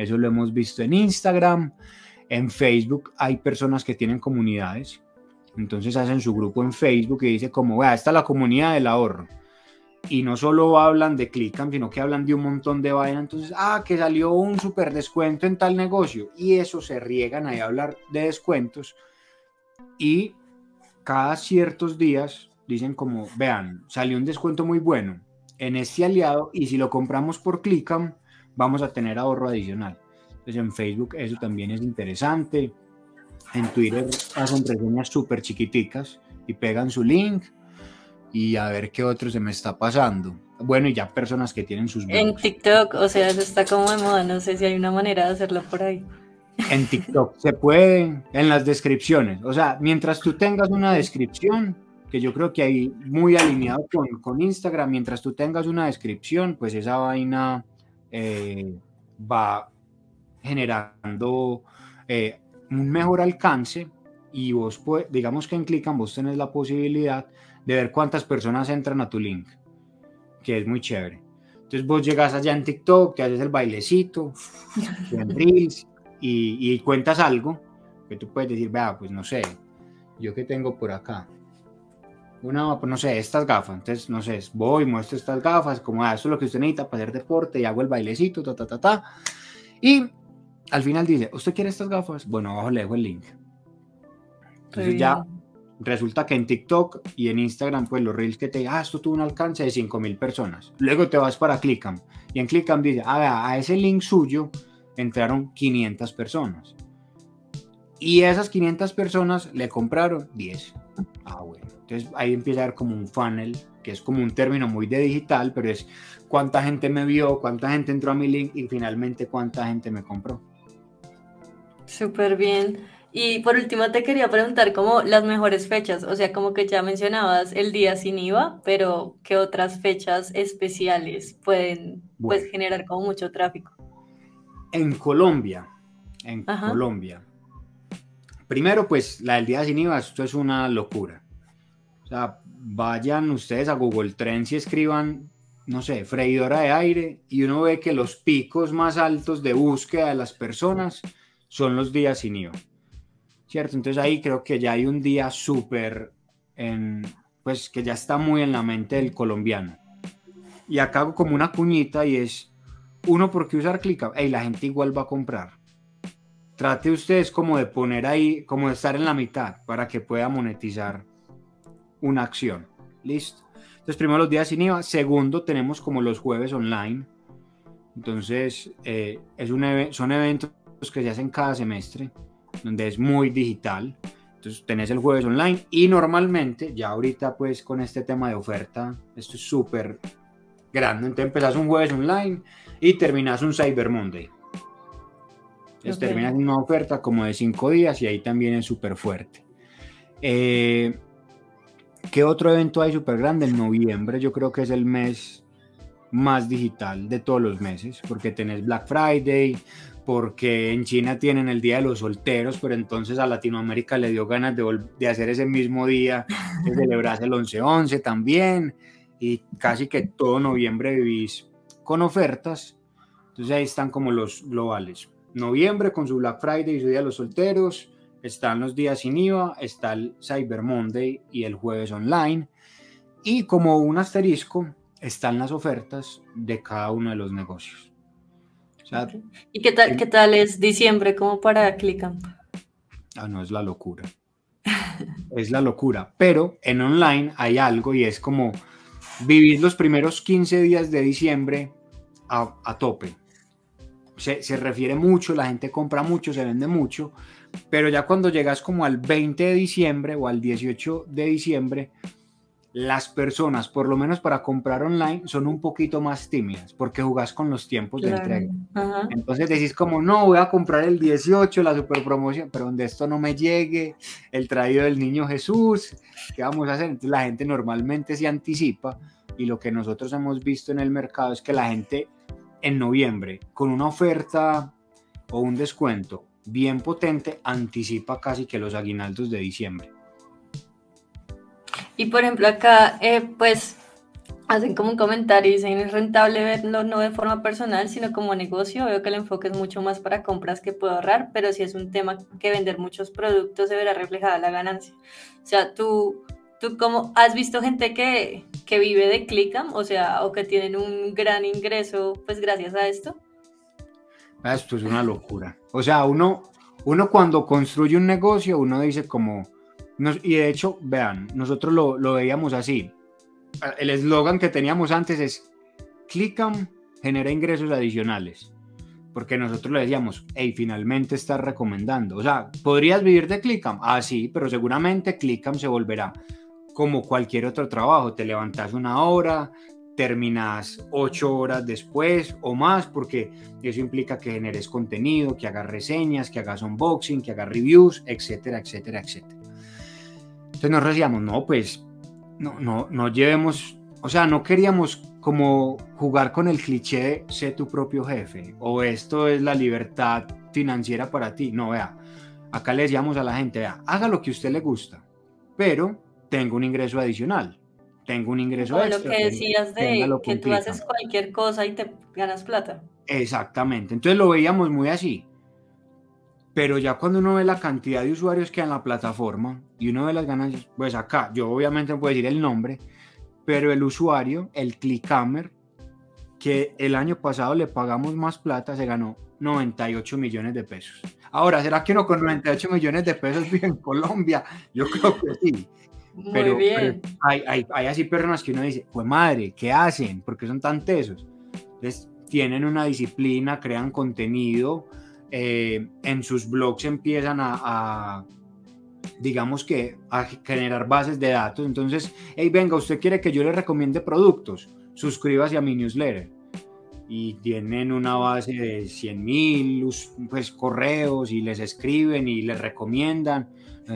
Eso lo hemos visto en Instagram, en Facebook hay personas que tienen comunidades, entonces hacen su grupo en Facebook y dice como, vea, esta es la comunidad del ahorro. Y no solo hablan de Clickam, sino que hablan de un montón de vainas. Entonces, ah, que salió un super descuento en tal negocio. Y eso se riegan ahí a hablar de descuentos. Y cada ciertos días dicen como, vean, salió un descuento muy bueno en este aliado y si lo compramos por Clickam, vamos a tener ahorro adicional. Entonces en Facebook eso también es interesante. En Twitter hacen reseñas súper chiquiticas y pegan su link y a ver qué otro se me está pasando. Bueno, y ya personas que tienen sus... En TikTok, o sea, eso está como de moda, no sé si hay una manera de hacerlo por ahí. En TikTok (laughs) se puede, en las descripciones. O sea, mientras tú tengas una descripción, que yo creo que ahí muy alineado con, con Instagram, mientras tú tengas una descripción, pues esa vaina eh, va generando eh, un mejor alcance y vos, digamos que en Clickan vos tenés la posibilidad de ver cuántas personas entran a tu link, que es muy chévere. Entonces vos llegas allá en TikTok, te haces el bailecito, en Reels y, y cuentas algo que tú puedes decir, vea, pues no sé, yo que tengo por acá, una, pues no sé, estas gafas. Entonces, no sé, voy, muestro estas gafas, como, ah, eso es lo que usted necesita para hacer deporte y hago el bailecito, ta, ta, ta, ta. Y al final dice, ¿usted quiere estas gafas? Bueno, abajo le dejo el link. Entonces ya resulta que en TikTok y en Instagram, pues los reels que te ah, esto tuvo un alcance de 5000 personas. Luego te vas para Clickam y en Clickam dice, ah, a ese link suyo entraron 500 personas. Y esas 500 personas le compraron 10. Ah, bueno. Entonces ahí empieza a ver como un funnel, que es como un término muy de digital, pero es cuánta gente me vio, cuánta gente entró a mi link y finalmente cuánta gente me compró. Súper bien. Y por último te quería preguntar como las mejores fechas, o sea, como que ya mencionabas el día sin IVA, pero ¿qué otras fechas especiales pueden pues, generar como mucho tráfico? En Colombia, en Colombia. Primero, pues la del día sin IVA, esto es una locura. O sea, vayan ustedes a Google Trends y escriban, no sé, freidora de aire y uno ve que los picos más altos de búsqueda de las personas son los días sin IVA. ¿Cierto? Entonces ahí creo que ya hay un día súper, pues que ya está muy en la mente del colombiano. Y acá hago como una cuñita y es, uno, ¿por qué usar ClickUp? Hey, la gente igual va a comprar. Trate ustedes como de poner ahí, como de estar en la mitad para que pueda monetizar una acción. Listo. Entonces, primero los días sin IVA. Segundo, tenemos como los jueves online. Entonces, eh, es un son eventos que se hacen cada semestre, donde es muy digital. Entonces, tenés el jueves online y normalmente, ya ahorita pues con este tema de oferta, esto es súper grande. Entonces, empezás un jueves online y terminas un Cyber Monday. Entonces, terminas una oferta como de cinco días y ahí también es súper fuerte. Eh, ¿Qué otro evento hay súper grande? En noviembre yo creo que es el mes más digital de todos los meses, porque tenés Black Friday, porque en China tienen el Día de los Solteros, pero entonces a Latinoamérica le dio ganas de, de hacer ese mismo día, de celebrarse el 11-11 también, y casi que todo noviembre vivís con ofertas. Entonces ahí están como los globales. Noviembre con su Black Friday y su Día de los Solteros, están los días sin IVA, está el Cyber Monday y el jueves online. Y como un asterisco, están las ofertas de cada uno de los negocios. ¿Y qué tal, qué tal es diciembre como para ClickUp? Ah, no, es la locura. (laughs) es la locura. Pero en online hay algo y es como vivir los primeros 15 días de diciembre a, a tope. Se, se refiere mucho, la gente compra mucho, se vende mucho, pero ya cuando llegas como al 20 de diciembre o al 18 de diciembre, las personas, por lo menos para comprar online, son un poquito más tímidas porque jugás con los tiempos de entrega. Entonces decís como, no, voy a comprar el 18, la super promoción, pero donde esto no me llegue, el traído del niño Jesús, ¿qué vamos a hacer? Entonces la gente normalmente se anticipa y lo que nosotros hemos visto en el mercado es que la gente en noviembre, con una oferta o un descuento bien potente anticipa casi que los aguinaldos de diciembre. Y por ejemplo acá, eh, pues hacen como un comentario y dicen es rentable verlo no de forma personal, sino como negocio. Veo que el enfoque es mucho más para compras que puedo ahorrar, pero si es un tema que vender muchos productos se verá reflejada la ganancia. O sea, tú, tú como has visto gente que, que vive de Clickam, o sea, o que tienen un gran ingreso, pues gracias a esto. Esto es una locura. O sea, uno, uno cuando construye un negocio, uno dice como... y de hecho, vean, nosotros lo, lo veíamos así. El eslogan que teníamos antes es, Clickam genera ingresos adicionales. Porque nosotros le decíamos, hey, finalmente estás recomendando. O sea, ¿podrías vivir de Clickam? Ah, sí, pero seguramente Clickam se volverá como cualquier otro trabajo. Te levantas una hora, terminas ocho horas después o más, porque eso implica que generes contenido, que hagas reseñas, que hagas unboxing, que hagas reviews, etcétera, etcétera, etcétera. Entonces nosotros decíamos, no, pues no, no, no llevemos, o sea, no queríamos como jugar con el cliché sé tu propio jefe o esto es la libertad financiera para ti. No, vea, acá le decíamos a la gente, vea, haga lo que a usted le gusta, pero tengo un ingreso adicional tengo un ingreso Como lo que decías de que tú haces cualquier cosa y te ganas plata. Exactamente, entonces lo veíamos muy así. Pero ya cuando uno ve la cantidad de usuarios que hay en la plataforma y uno ve las ganancias, pues acá, yo obviamente no puedo decir el nombre, pero el usuario, el Clickhammer, que el año pasado le pagamos más plata, se ganó 98 millones de pesos. Ahora, ¿será que uno con 98 millones de pesos vive en Colombia? Yo creo que sí. Muy pero, bien. hay, hay, hay, así personas que uno dice, pues madre, ¿qué hacen? ¿Por qué son tan tesos? Entonces, tienen una disciplina, crean contenido, eh, en sus blogs empiezan a, digamos que, a generar bases de datos. Entonces, hey, venga, usted quiere que yo le recomiende productos, suscríbase a mi newsletter. Y tienen una base de 100 mil pues, correos y les escriben y les recomiendan.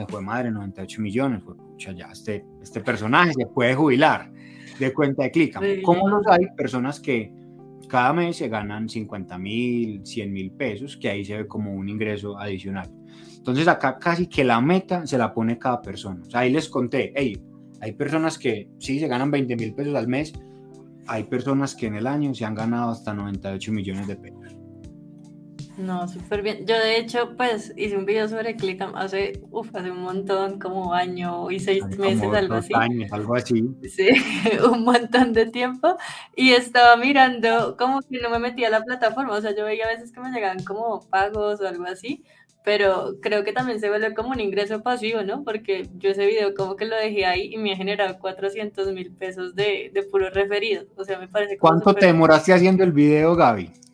Fue madre, 98 millones. Fue, ya este, este personaje se puede jubilar de cuenta de Clickam. ¿Cómo los hay? Personas que cada mes se ganan 50 mil, 100 mil pesos, que ahí se ve como un ingreso adicional. Entonces acá casi que la meta se la pone cada persona. O sea, ahí les conté, hey, hay personas que sí se ganan 20 mil pesos al mes, hay personas que en el año se han ganado hasta 98 millones de pesos. No, súper bien. Yo de hecho, pues hice un video sobre Clickam hace, uf, hace un montón, como año y seis meses, algo así. Años, algo así. Sí, (laughs) un montón de tiempo. Y estaba mirando como que no me metía a la plataforma. O sea, yo veía a veces que me llegaban como pagos o algo así. Pero creo que también se vuelve como un ingreso pasivo, ¿no? Porque yo ese video como que lo dejé ahí y me ha generado 400 mil pesos de, de puros referidos. O sea, me parece ¿Cuánto te demoraste haciendo el video, Gaby?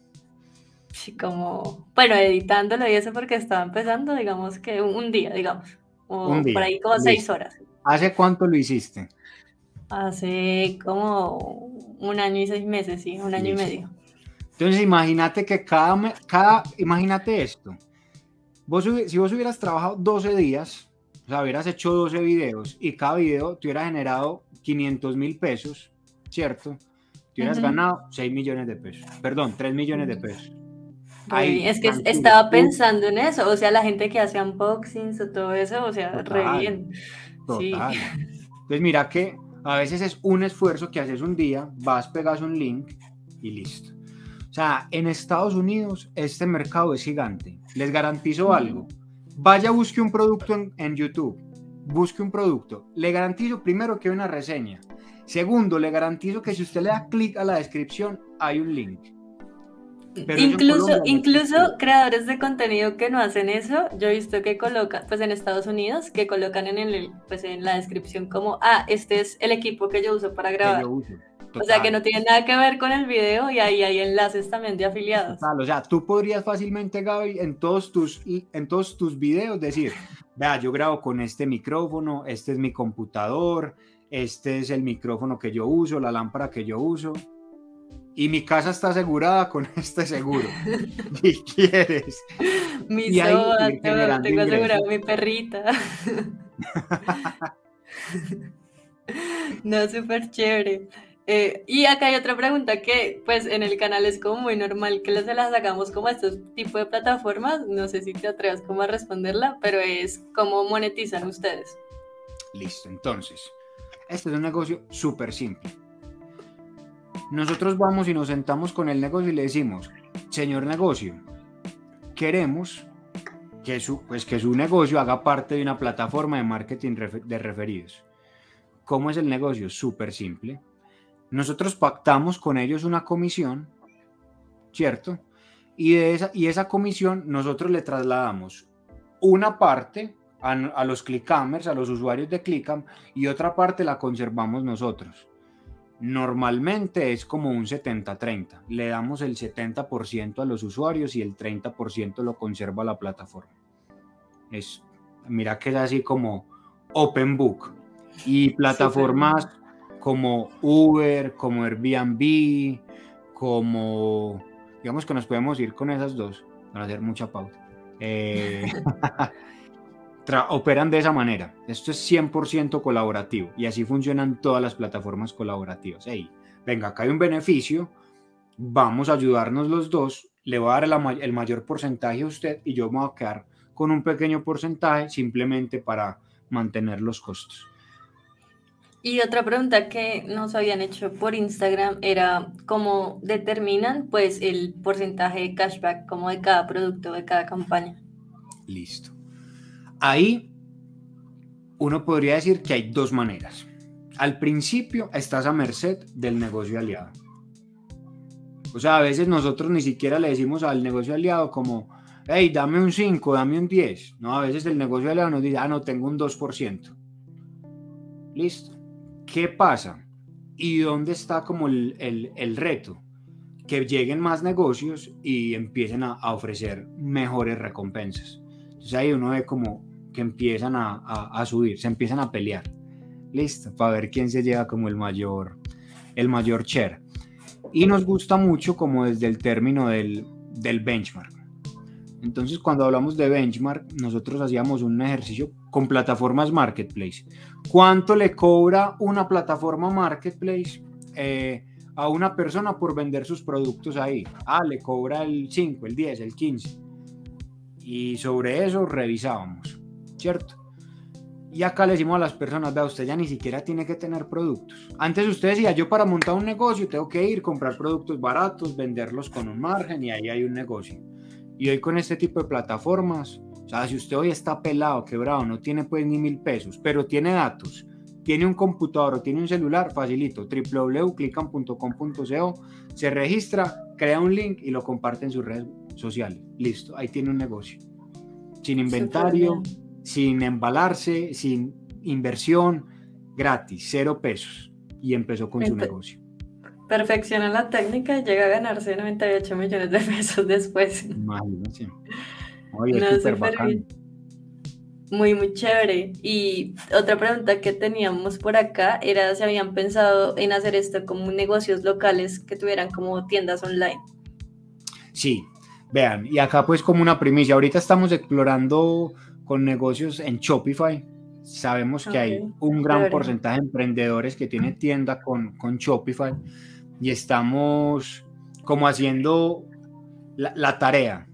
Sí, como, bueno, editándolo y eso porque estaba empezando, digamos que un día, digamos, un día. por ahí como seis horas. ¿Hace cuánto lo hiciste? Hace como un año y seis meses, sí, un año y medio. Entonces imagínate que cada, cada imagínate esto, vos, si vos hubieras trabajado 12 días, o sea, hubieras hecho 12 videos y cada video te hubiera generado 500 mil pesos, ¿cierto? Te hubieras ganado 6 millones de pesos, perdón, 3 millones de pesos es que estaba pensando en eso, o sea, la gente que hace unboxings o todo eso, o sea, re bien. Sí. Entonces mira que a veces es un esfuerzo que haces un día, vas, pegas un link y listo. O sea, en Estados Unidos este mercado es gigante. Les garantizo algo. Vaya, busque un producto en, en YouTube. Busque un producto. Le garantizo primero que hay una reseña. Segundo, le garantizo que si usted le da clic a la descripción, hay un link incluso, incluso creadores de contenido que no hacen eso, yo he visto que colocan, pues en Estados Unidos, que colocan en el, pues en la descripción como, ah, este es el equipo que yo uso para grabar. O sea que no tiene nada que ver con el video y ahí hay enlaces también de afiliados. o sea, tú podrías fácilmente, Gaby, en todos tus, en todos tus videos decir, vea, yo grabo con este micrófono, este es mi computador, este es el micrófono que yo uso, la lámpara que yo uso y mi casa está asegurada con (laughs) este seguro. (laughs) Si quieres. Mi y soda, tengo asegurado mi perrita. (laughs) no, súper chévere. Eh, y acá hay otra pregunta que, pues, en el canal es como muy normal que se las hagamos como a estos tipos de plataformas. No sé si te atrevas como a responderla, pero es cómo monetizan ustedes. Listo, entonces, este es un negocio súper simple nosotros vamos y nos sentamos con el negocio y le decimos, señor negocio, queremos que su, pues que su negocio haga parte de una plataforma de marketing de referidos. ¿Cómo es el negocio? Súper simple. Nosotros pactamos con ellos una comisión, ¿cierto? Y, de esa, y esa comisión nosotros le trasladamos una parte a, a los clickhamers, a los usuarios de Clickam, y otra parte la conservamos nosotros. Normalmente es como un 70-30. Le damos el 70% a los usuarios y el 30% lo conserva la plataforma. Es, mira que es así como open book. Y (laughs) plataformas como Uber, como Airbnb, como, digamos que nos podemos ir con esas dos, para hacer mucha pauta. Eh, (laughs) operan de esa manera. Esto es 100% colaborativo y así funcionan todas las plataformas colaborativas. Hey, venga, acá hay un beneficio, vamos a ayudarnos los dos, le voy a dar el mayor porcentaje a usted y yo me voy a quedar con un pequeño porcentaje simplemente para mantener los costos. Y otra pregunta que nos habían hecho por Instagram era cómo determinan pues el porcentaje de cashback como de cada producto, de cada campaña. Listo. Ahí uno podría decir que hay dos maneras. Al principio estás a merced del negocio aliado. O sea, a veces nosotros ni siquiera le decimos al negocio aliado como, hey, dame un 5, dame un 10. No, a veces el negocio aliado nos dice, ah, no, tengo un 2%. Listo. ¿Qué pasa? ¿Y dónde está como el, reto? Que lleguen más negocios y empiecen a, ofrecer mejores recompensas. Entonces ahí uno ve como que empiezan a, subir, se empiezan a pelear. Listo, para ver quién se lleva como el mayor, el mayor share. Y nos gusta mucho como desde el término del, del benchmark. Entonces, cuando hablamos de benchmark, nosotros hacíamos un ejercicio con plataformas marketplace. ¿Cuánto le cobra una plataforma marketplace eh, a una persona por vender sus productos ahí? Ah, le cobra el 5, el 10, el 15. Y sobre eso revisábamos, ¿cierto? Y acá le decimos a las personas, vea, usted ya ni siquiera tiene que tener productos. Antes usted decía, yo para montar un negocio tengo que ir, comprar productos baratos, venderlos con un margen y ahí hay un negocio. Y hoy con este tipo de plataformas, o sea, si usted hoy está pelado, quebrado, no tiene pues ni mil pesos, pero tiene datos, tiene un computador o tiene un celular, facilito, www.clickan.com.co, se registra, crea un link y lo comparte en sus redes sociales. Listo, ahí tiene un negocio. Sin inventario, sin embalarse, sin inversión, gratis, cero pesos. Y empezó con su negocio perfecciona la técnica y llega a ganarse 98 millones de pesos después. Imagínate. Muy, muy chévere. Y otra pregunta que teníamos por acá era si habían pensado en hacer esto como negocios locales que tuvieran como tiendas online. Sí, vean, y acá pues como una primicia, ahorita estamos explorando con negocios en Shopify. Sabemos que hay un gran porcentaje de emprendedores que tienen tienda con, con Shopify y estamos como haciendo la, tarea.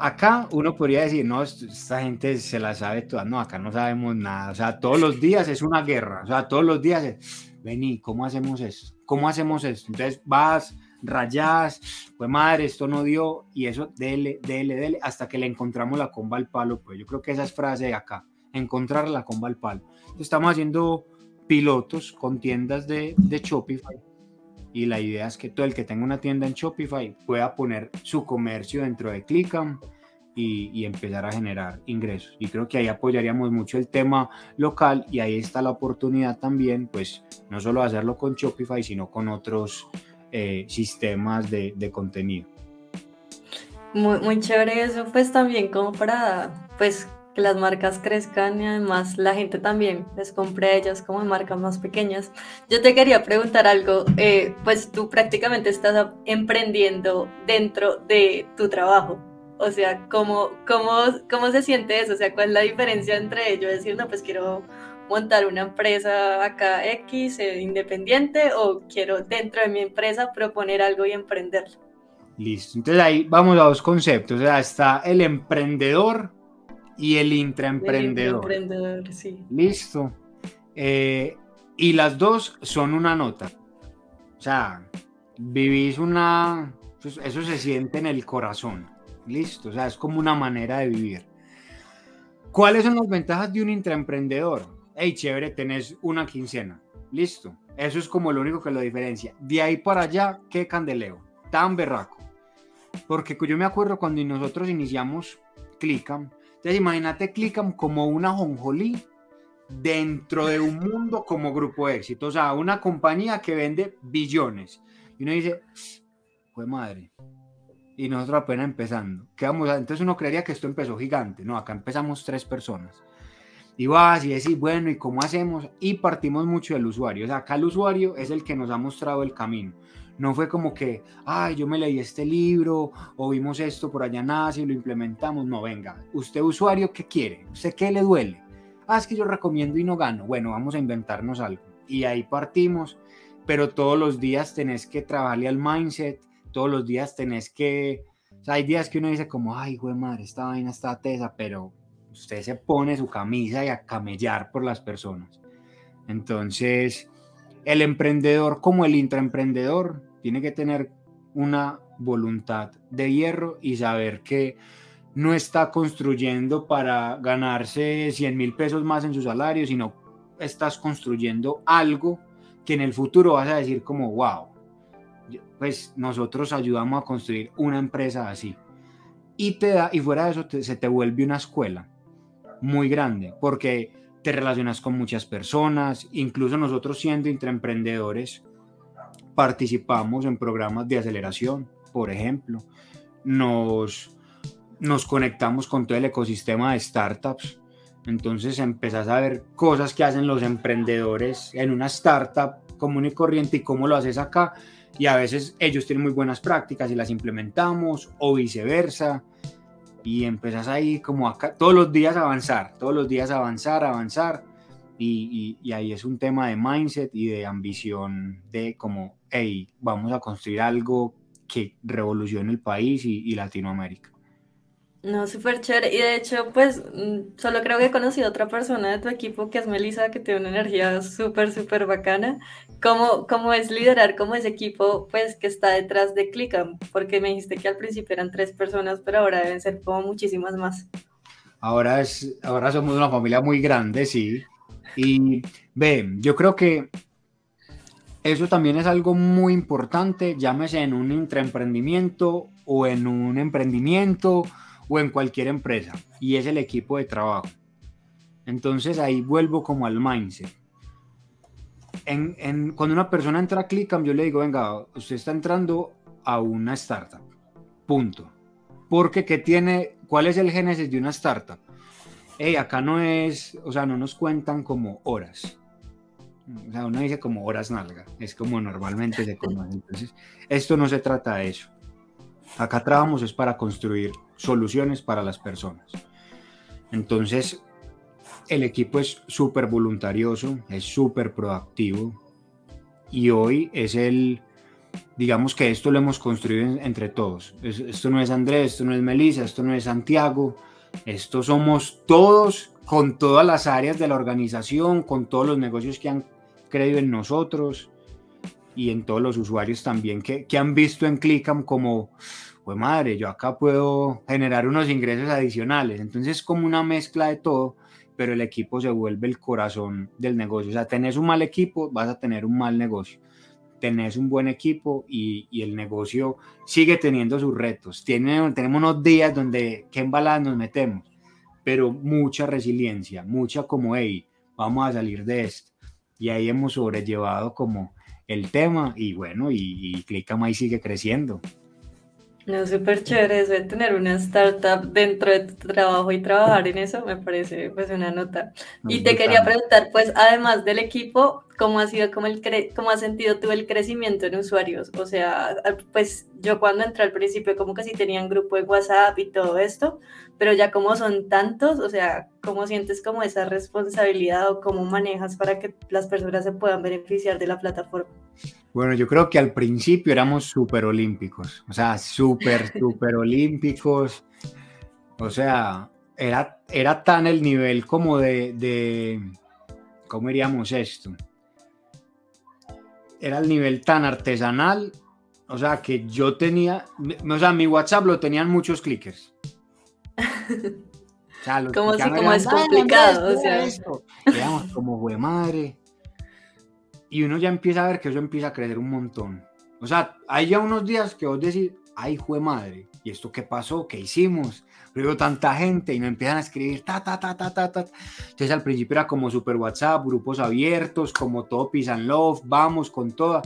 Acá uno podría decir, no, esta gente se la sabe toda, no, acá no sabemos nada, o sea, todos los días es una guerra, o sea, todos los días es, vení, ¿cómo hacemos esto? ¿Cómo hacemos esto? Entonces vas, rayas, pues madre, esto no dio, y eso, dele, dele, dele, hasta que le encontramos la comba al palo, pues yo creo que esa es frase de acá, encontrar la comba al palo. estamos haciendo pilotos con tiendas de, de Shopify y la idea es que todo el que tenga una tienda en Shopify pueda poner su comercio dentro de Clickam y, empezar a generar ingresos. Y creo que ahí apoyaríamos mucho el tema local y ahí está la oportunidad también, pues no solo hacerlo con Shopify, sino con otros eh, sistemas de, de contenido. Muy, muy chévere eso, pues también como para, pues que las marcas crezcan y además la gente también les compre a ellas como marcas más pequeñas. Yo te quería preguntar algo, eh, pues tú prácticamente estás emprendiendo dentro de tu trabajo. O sea, ¿cómo, cómo, ¿cómo se siente eso? O sea, ¿cuál es la diferencia entre ello? Decir, no, pues quiero montar una empresa acá X, eh, independiente, o quiero dentro de mi empresa proponer algo y emprenderlo. Listo, entonces ahí vamos a dos conceptos. O sea, está el emprendedor y el intraemprendedor. sí. Listo. Eh, y las dos son una nota. O sea, vivís una... Pues, eso se siente en el corazón. Listo. O sea, es como una manera de vivir. ¿Cuáles son las ventajas de un intraemprendedor? Hey, chévere, tenés una quincena. Listo. Eso es como lo único que lo diferencia. De ahí para allá, qué candeleo. Tan berraco. Porque yo me acuerdo cuando nosotros iniciamos Clicam, entonces imagínate Clickam como una jonjolí dentro de un mundo como grupo de éxito, o sea, una compañía que vende billones. Y uno dice, fue madre. Y nosotros apenas empezando. ¿Qué vamos a? Entonces uno creería que esto empezó gigante. No, acá empezamos tres personas. Y vas y decís, bueno, ¿y cómo hacemos? Y partimos mucho del usuario. O sea, acá el usuario es el que nos ha mostrado el camino. No fue como que, ay, yo me leí este libro o vimos esto por allá nace y lo implementamos. No, venga, usted usuario, ¿qué quiere? ¿Usted qué le duele? Ah, es que yo recomiendo y no gano. Bueno, vamos a inventarnos algo. Y ahí partimos, pero todos los días tenés que trabajarle al mindset, todos los días tenés que... O sea, hay días que uno dice como, ay, güey, madre, esta vaina está tesa, pero usted se pone su camisa y a camellar por las personas. Entonces, el emprendedor como el intraemprendedor tiene que tener una voluntad de hierro y saber que no está construyendo para ganarse 100 mil pesos más en su salario, sino estás construyendo algo que en el futuro vas a decir como, wow, pues nosotros ayudamos a construir una empresa así. Y, te da, y fuera de eso se te vuelve una escuela muy grande, porque te relacionas con muchas personas, incluso nosotros siendo intraemprendedores, participamos en programas de aceleración, por ejemplo, nos, nos conectamos con todo el ecosistema de startups, entonces empezás a ver cosas que hacen los emprendedores en una startup común y corriente y cómo lo haces acá, y a veces ellos tienen muy buenas prácticas y las implementamos, o viceversa, y empezás ahí como acá, todos los días avanzar, todos los días avanzar, avanzar, y, ahí es un tema de mindset y de ambición de como, hey, vamos a construir algo que revolucione el país y Latinoamérica. No, súper chévere. Y de hecho, pues, mm, solo creo que he conocido a otra persona de tu equipo que es Melissa, que tiene una energía súper, súper bacana. ¿Cómo, ¿Cómo es liderar como ese equipo, pues, que está detrás de Clickam? Porque me dijiste que al principio eran tres personas, pero ahora deben ser como muchísimas más. Ahora, es, ahora somos una familia muy grande, sí. Y ve, yo creo que eso también es algo muy importante, llámese en un intraemprendimiento o en un emprendimiento o en cualquier empresa, y es el equipo de trabajo. Entonces ahí vuelvo como al mindset. En, cuando una persona entra a Clickam, yo le digo, venga, usted está entrando a una startup. Punto. Porque ¿qué tiene? ¿Cuál es el génesis de una startup? Hey, acá no es, o sea, no nos cuentan como horas. O sea, uno dice como horas nalga, es como normalmente se conoce. Entonces, esto no se trata de eso. Acá trabajamos es para construir soluciones para las personas. Entonces, el equipo es súper voluntarioso, es súper proactivo y hoy es el, digamos que esto lo hemos construido entre todos. esto no es Andrés, esto no es Melissa, esto no es Santiago, esto somos todos con todas las áreas de la organización, con todos los negocios que han creído en nosotros y en todos los usuarios también que, que han visto en Clickam como pues madre, yo acá puedo generar unos ingresos adicionales. Entonces es como una mezcla de todo, pero el equipo se vuelve el corazón del negocio. O sea, tenés un mal equipo, vas a tener un mal negocio. Tenés un buen equipo y, y el negocio sigue teniendo sus retos. Tiene, tenemos unos días donde qué embaladas nos metemos, pero mucha resiliencia, mucha como, hey, vamos a salir de esto. Y ahí hemos sobrellevado como el tema y bueno, y, y ahí sigue creciendo. No, súper chévere eso de tener una startup dentro de tu trabajo y trabajar en eso, me parece pues una nota. y te quería preguntar, pues además del equipo, ¿cómo ha sido, como el cómo has sentido tú el crecimiento en usuarios? O sea, pues yo cuando entré al principio como que sí tenían grupo de WhatsApp y todo esto, pero ya como son tantos, o sea, ¿cómo sientes como esa responsabilidad o cómo manejas para que las personas se puedan beneficiar de la plataforma? Bueno, yo creo que al principio éramos súper olímpicos, o sea, súper, súper (laughs) olímpicos. O sea, era, era tan el nivel como de, de, ¿cómo diríamos esto? Era el nivel tan artesanal, o sea, que yo tenía, o sea, mi WhatsApp lo tenían muchos clickers. O sea, (laughs) como si como es complicado, o sea. Esto. como, güey madre, y uno ya empieza a ver que eso empieza a crecer un montón. O sea, hay ya unos días que vos decís, ay, fue madre, ¿y esto qué pasó? ¿Qué hicimos? Pero tanta gente y nos empiezan a escribir, ta, ta, ta, ta, ta, ta. Entonces al principio era como super WhatsApp, grupos abiertos, como todo Peace and Love, vamos con toda.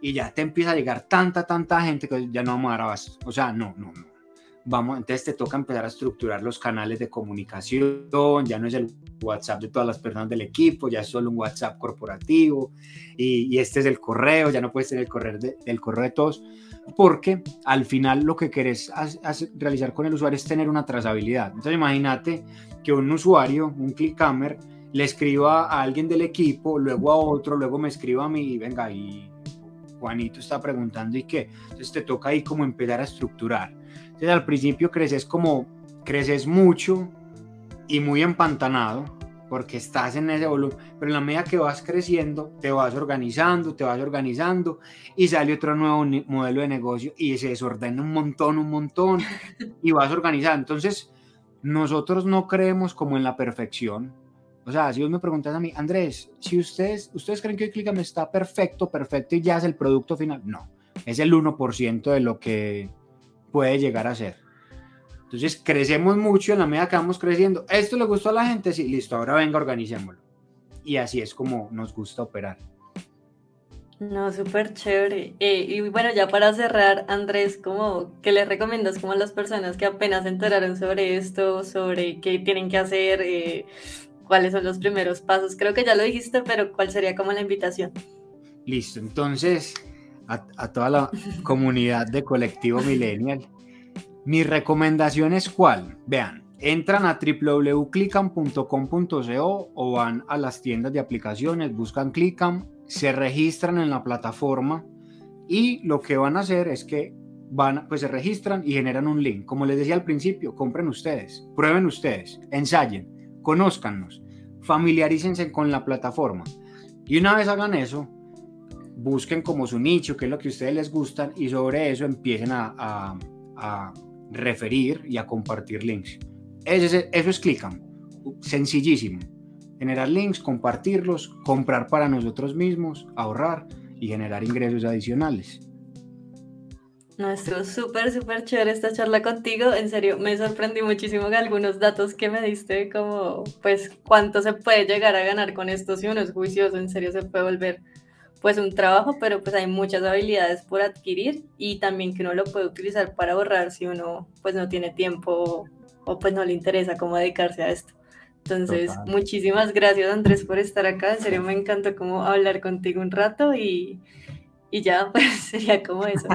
Y ya te empieza a llegar tanta, tanta gente que ya no vamos a dar O sea, no, no, no. vamos, entonces te toca empezar a estructurar los canales de comunicación, ya no es el WhatsApp de todas las personas del equipo, ya es solo un WhatsApp corporativo y, este es el correo, ya no puedes tener el correo de, el correo de todos, porque al final lo que querés realizar con el usuario es tener una trazabilidad. Entonces imagínate que un usuario, un clickhammer, le escriba a alguien del equipo, luego a otro, luego me escriba a mí y venga, y Juanito está preguntando y qué. Entonces te toca ahí como empezar a estructurar. Entonces al principio creces como, creces mucho y muy empantanado porque estás en ese volumen, pero en la medida que vas creciendo, te vas organizando, te vas organizando y sale otro nuevo modelo de negocio y se desordena un montón, un montón y vas organizando. Entonces, nosotros no creemos como en la perfección, o sea, si vos me preguntas a mí, Andrés, si ustedes, ustedes creen que Clicam está perfecto, perfecto y ya es el producto final, no, es el 1% de lo que puede llegar a ser. Entonces crecemos mucho en la medida que vamos creciendo. ¿Esto le gustó a la gente? Sí, listo, ahora venga, organicémoslo. Y así es como nos gusta operar. No, súper chévere. Eh, y bueno, ya para cerrar, Andrés, ¿cómo, ¿qué le recomiendas como a las personas que apenas se enteraron sobre esto, sobre qué tienen que hacer? Eh, cuáles son los primeros pasos. Creo que ya lo dijiste, pero ¿cuál sería como la invitación? Listo, entonces a, toda la comunidad de Colectivo Millennial, mi recomendación es cuál. Vean, entran a www.clicam.com.co o van a las tiendas de aplicaciones, buscan Clicam, se registran en la plataforma y lo que van a hacer es que van, pues se registran y generan un link. Como les decía al principio, compren ustedes, prueben ustedes, ensayen conózcanos, familiarícense con la plataforma. Y una vez hagan eso, busquen como su nicho, qué es lo que a ustedes les gustan, y sobre eso empiecen a, referir y a compartir links. Eso es, eso es sencillísimo. Generar links, compartirlos, comprar para nosotros mismos, ahorrar y generar ingresos adicionales. No, estuvo súper, súper chévere esta charla contigo. En serio, me sorprendí muchísimo con algunos datos que me diste, como pues cuánto se puede llegar a ganar con esto si uno es juicioso, en serio se puede volver pues un trabajo, pero pues hay muchas habilidades por adquirir y también que uno lo puede utilizar para ahorrar si uno pues no tiene tiempo o pues no le interesa cómo dedicarse a esto. Entonces, muchísimas gracias Andrés por estar acá, en serio me encantó como hablar contigo un rato y, y ya, (laughs) pues sería como eso.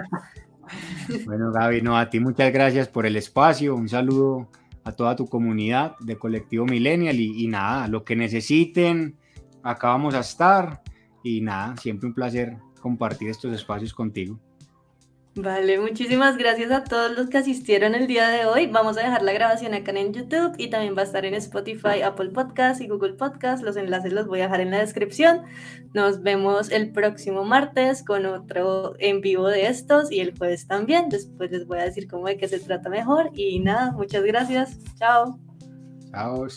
Bueno, Gaby, no, a ti muchas gracias por el espacio. Un saludo a toda tu comunidad de Colectivo Millennial y, y nada, lo que necesiten, acá vamos a estar y nada, siempre un placer compartir estos espacios contigo. Vale, muchísimas gracias a todos los que asistieron el día de hoy. Vamos a dejar la grabación acá en YouTube y también va a estar en Spotify, Apple Podcast y Google Podcast. Los enlaces los voy a dejar en la descripción. Nos vemos el próximo martes con otro en vivo de estos y el jueves también. Después les voy a decir cómo de qué se trata mejor. Y nada, muchas gracias. Chao. Chao.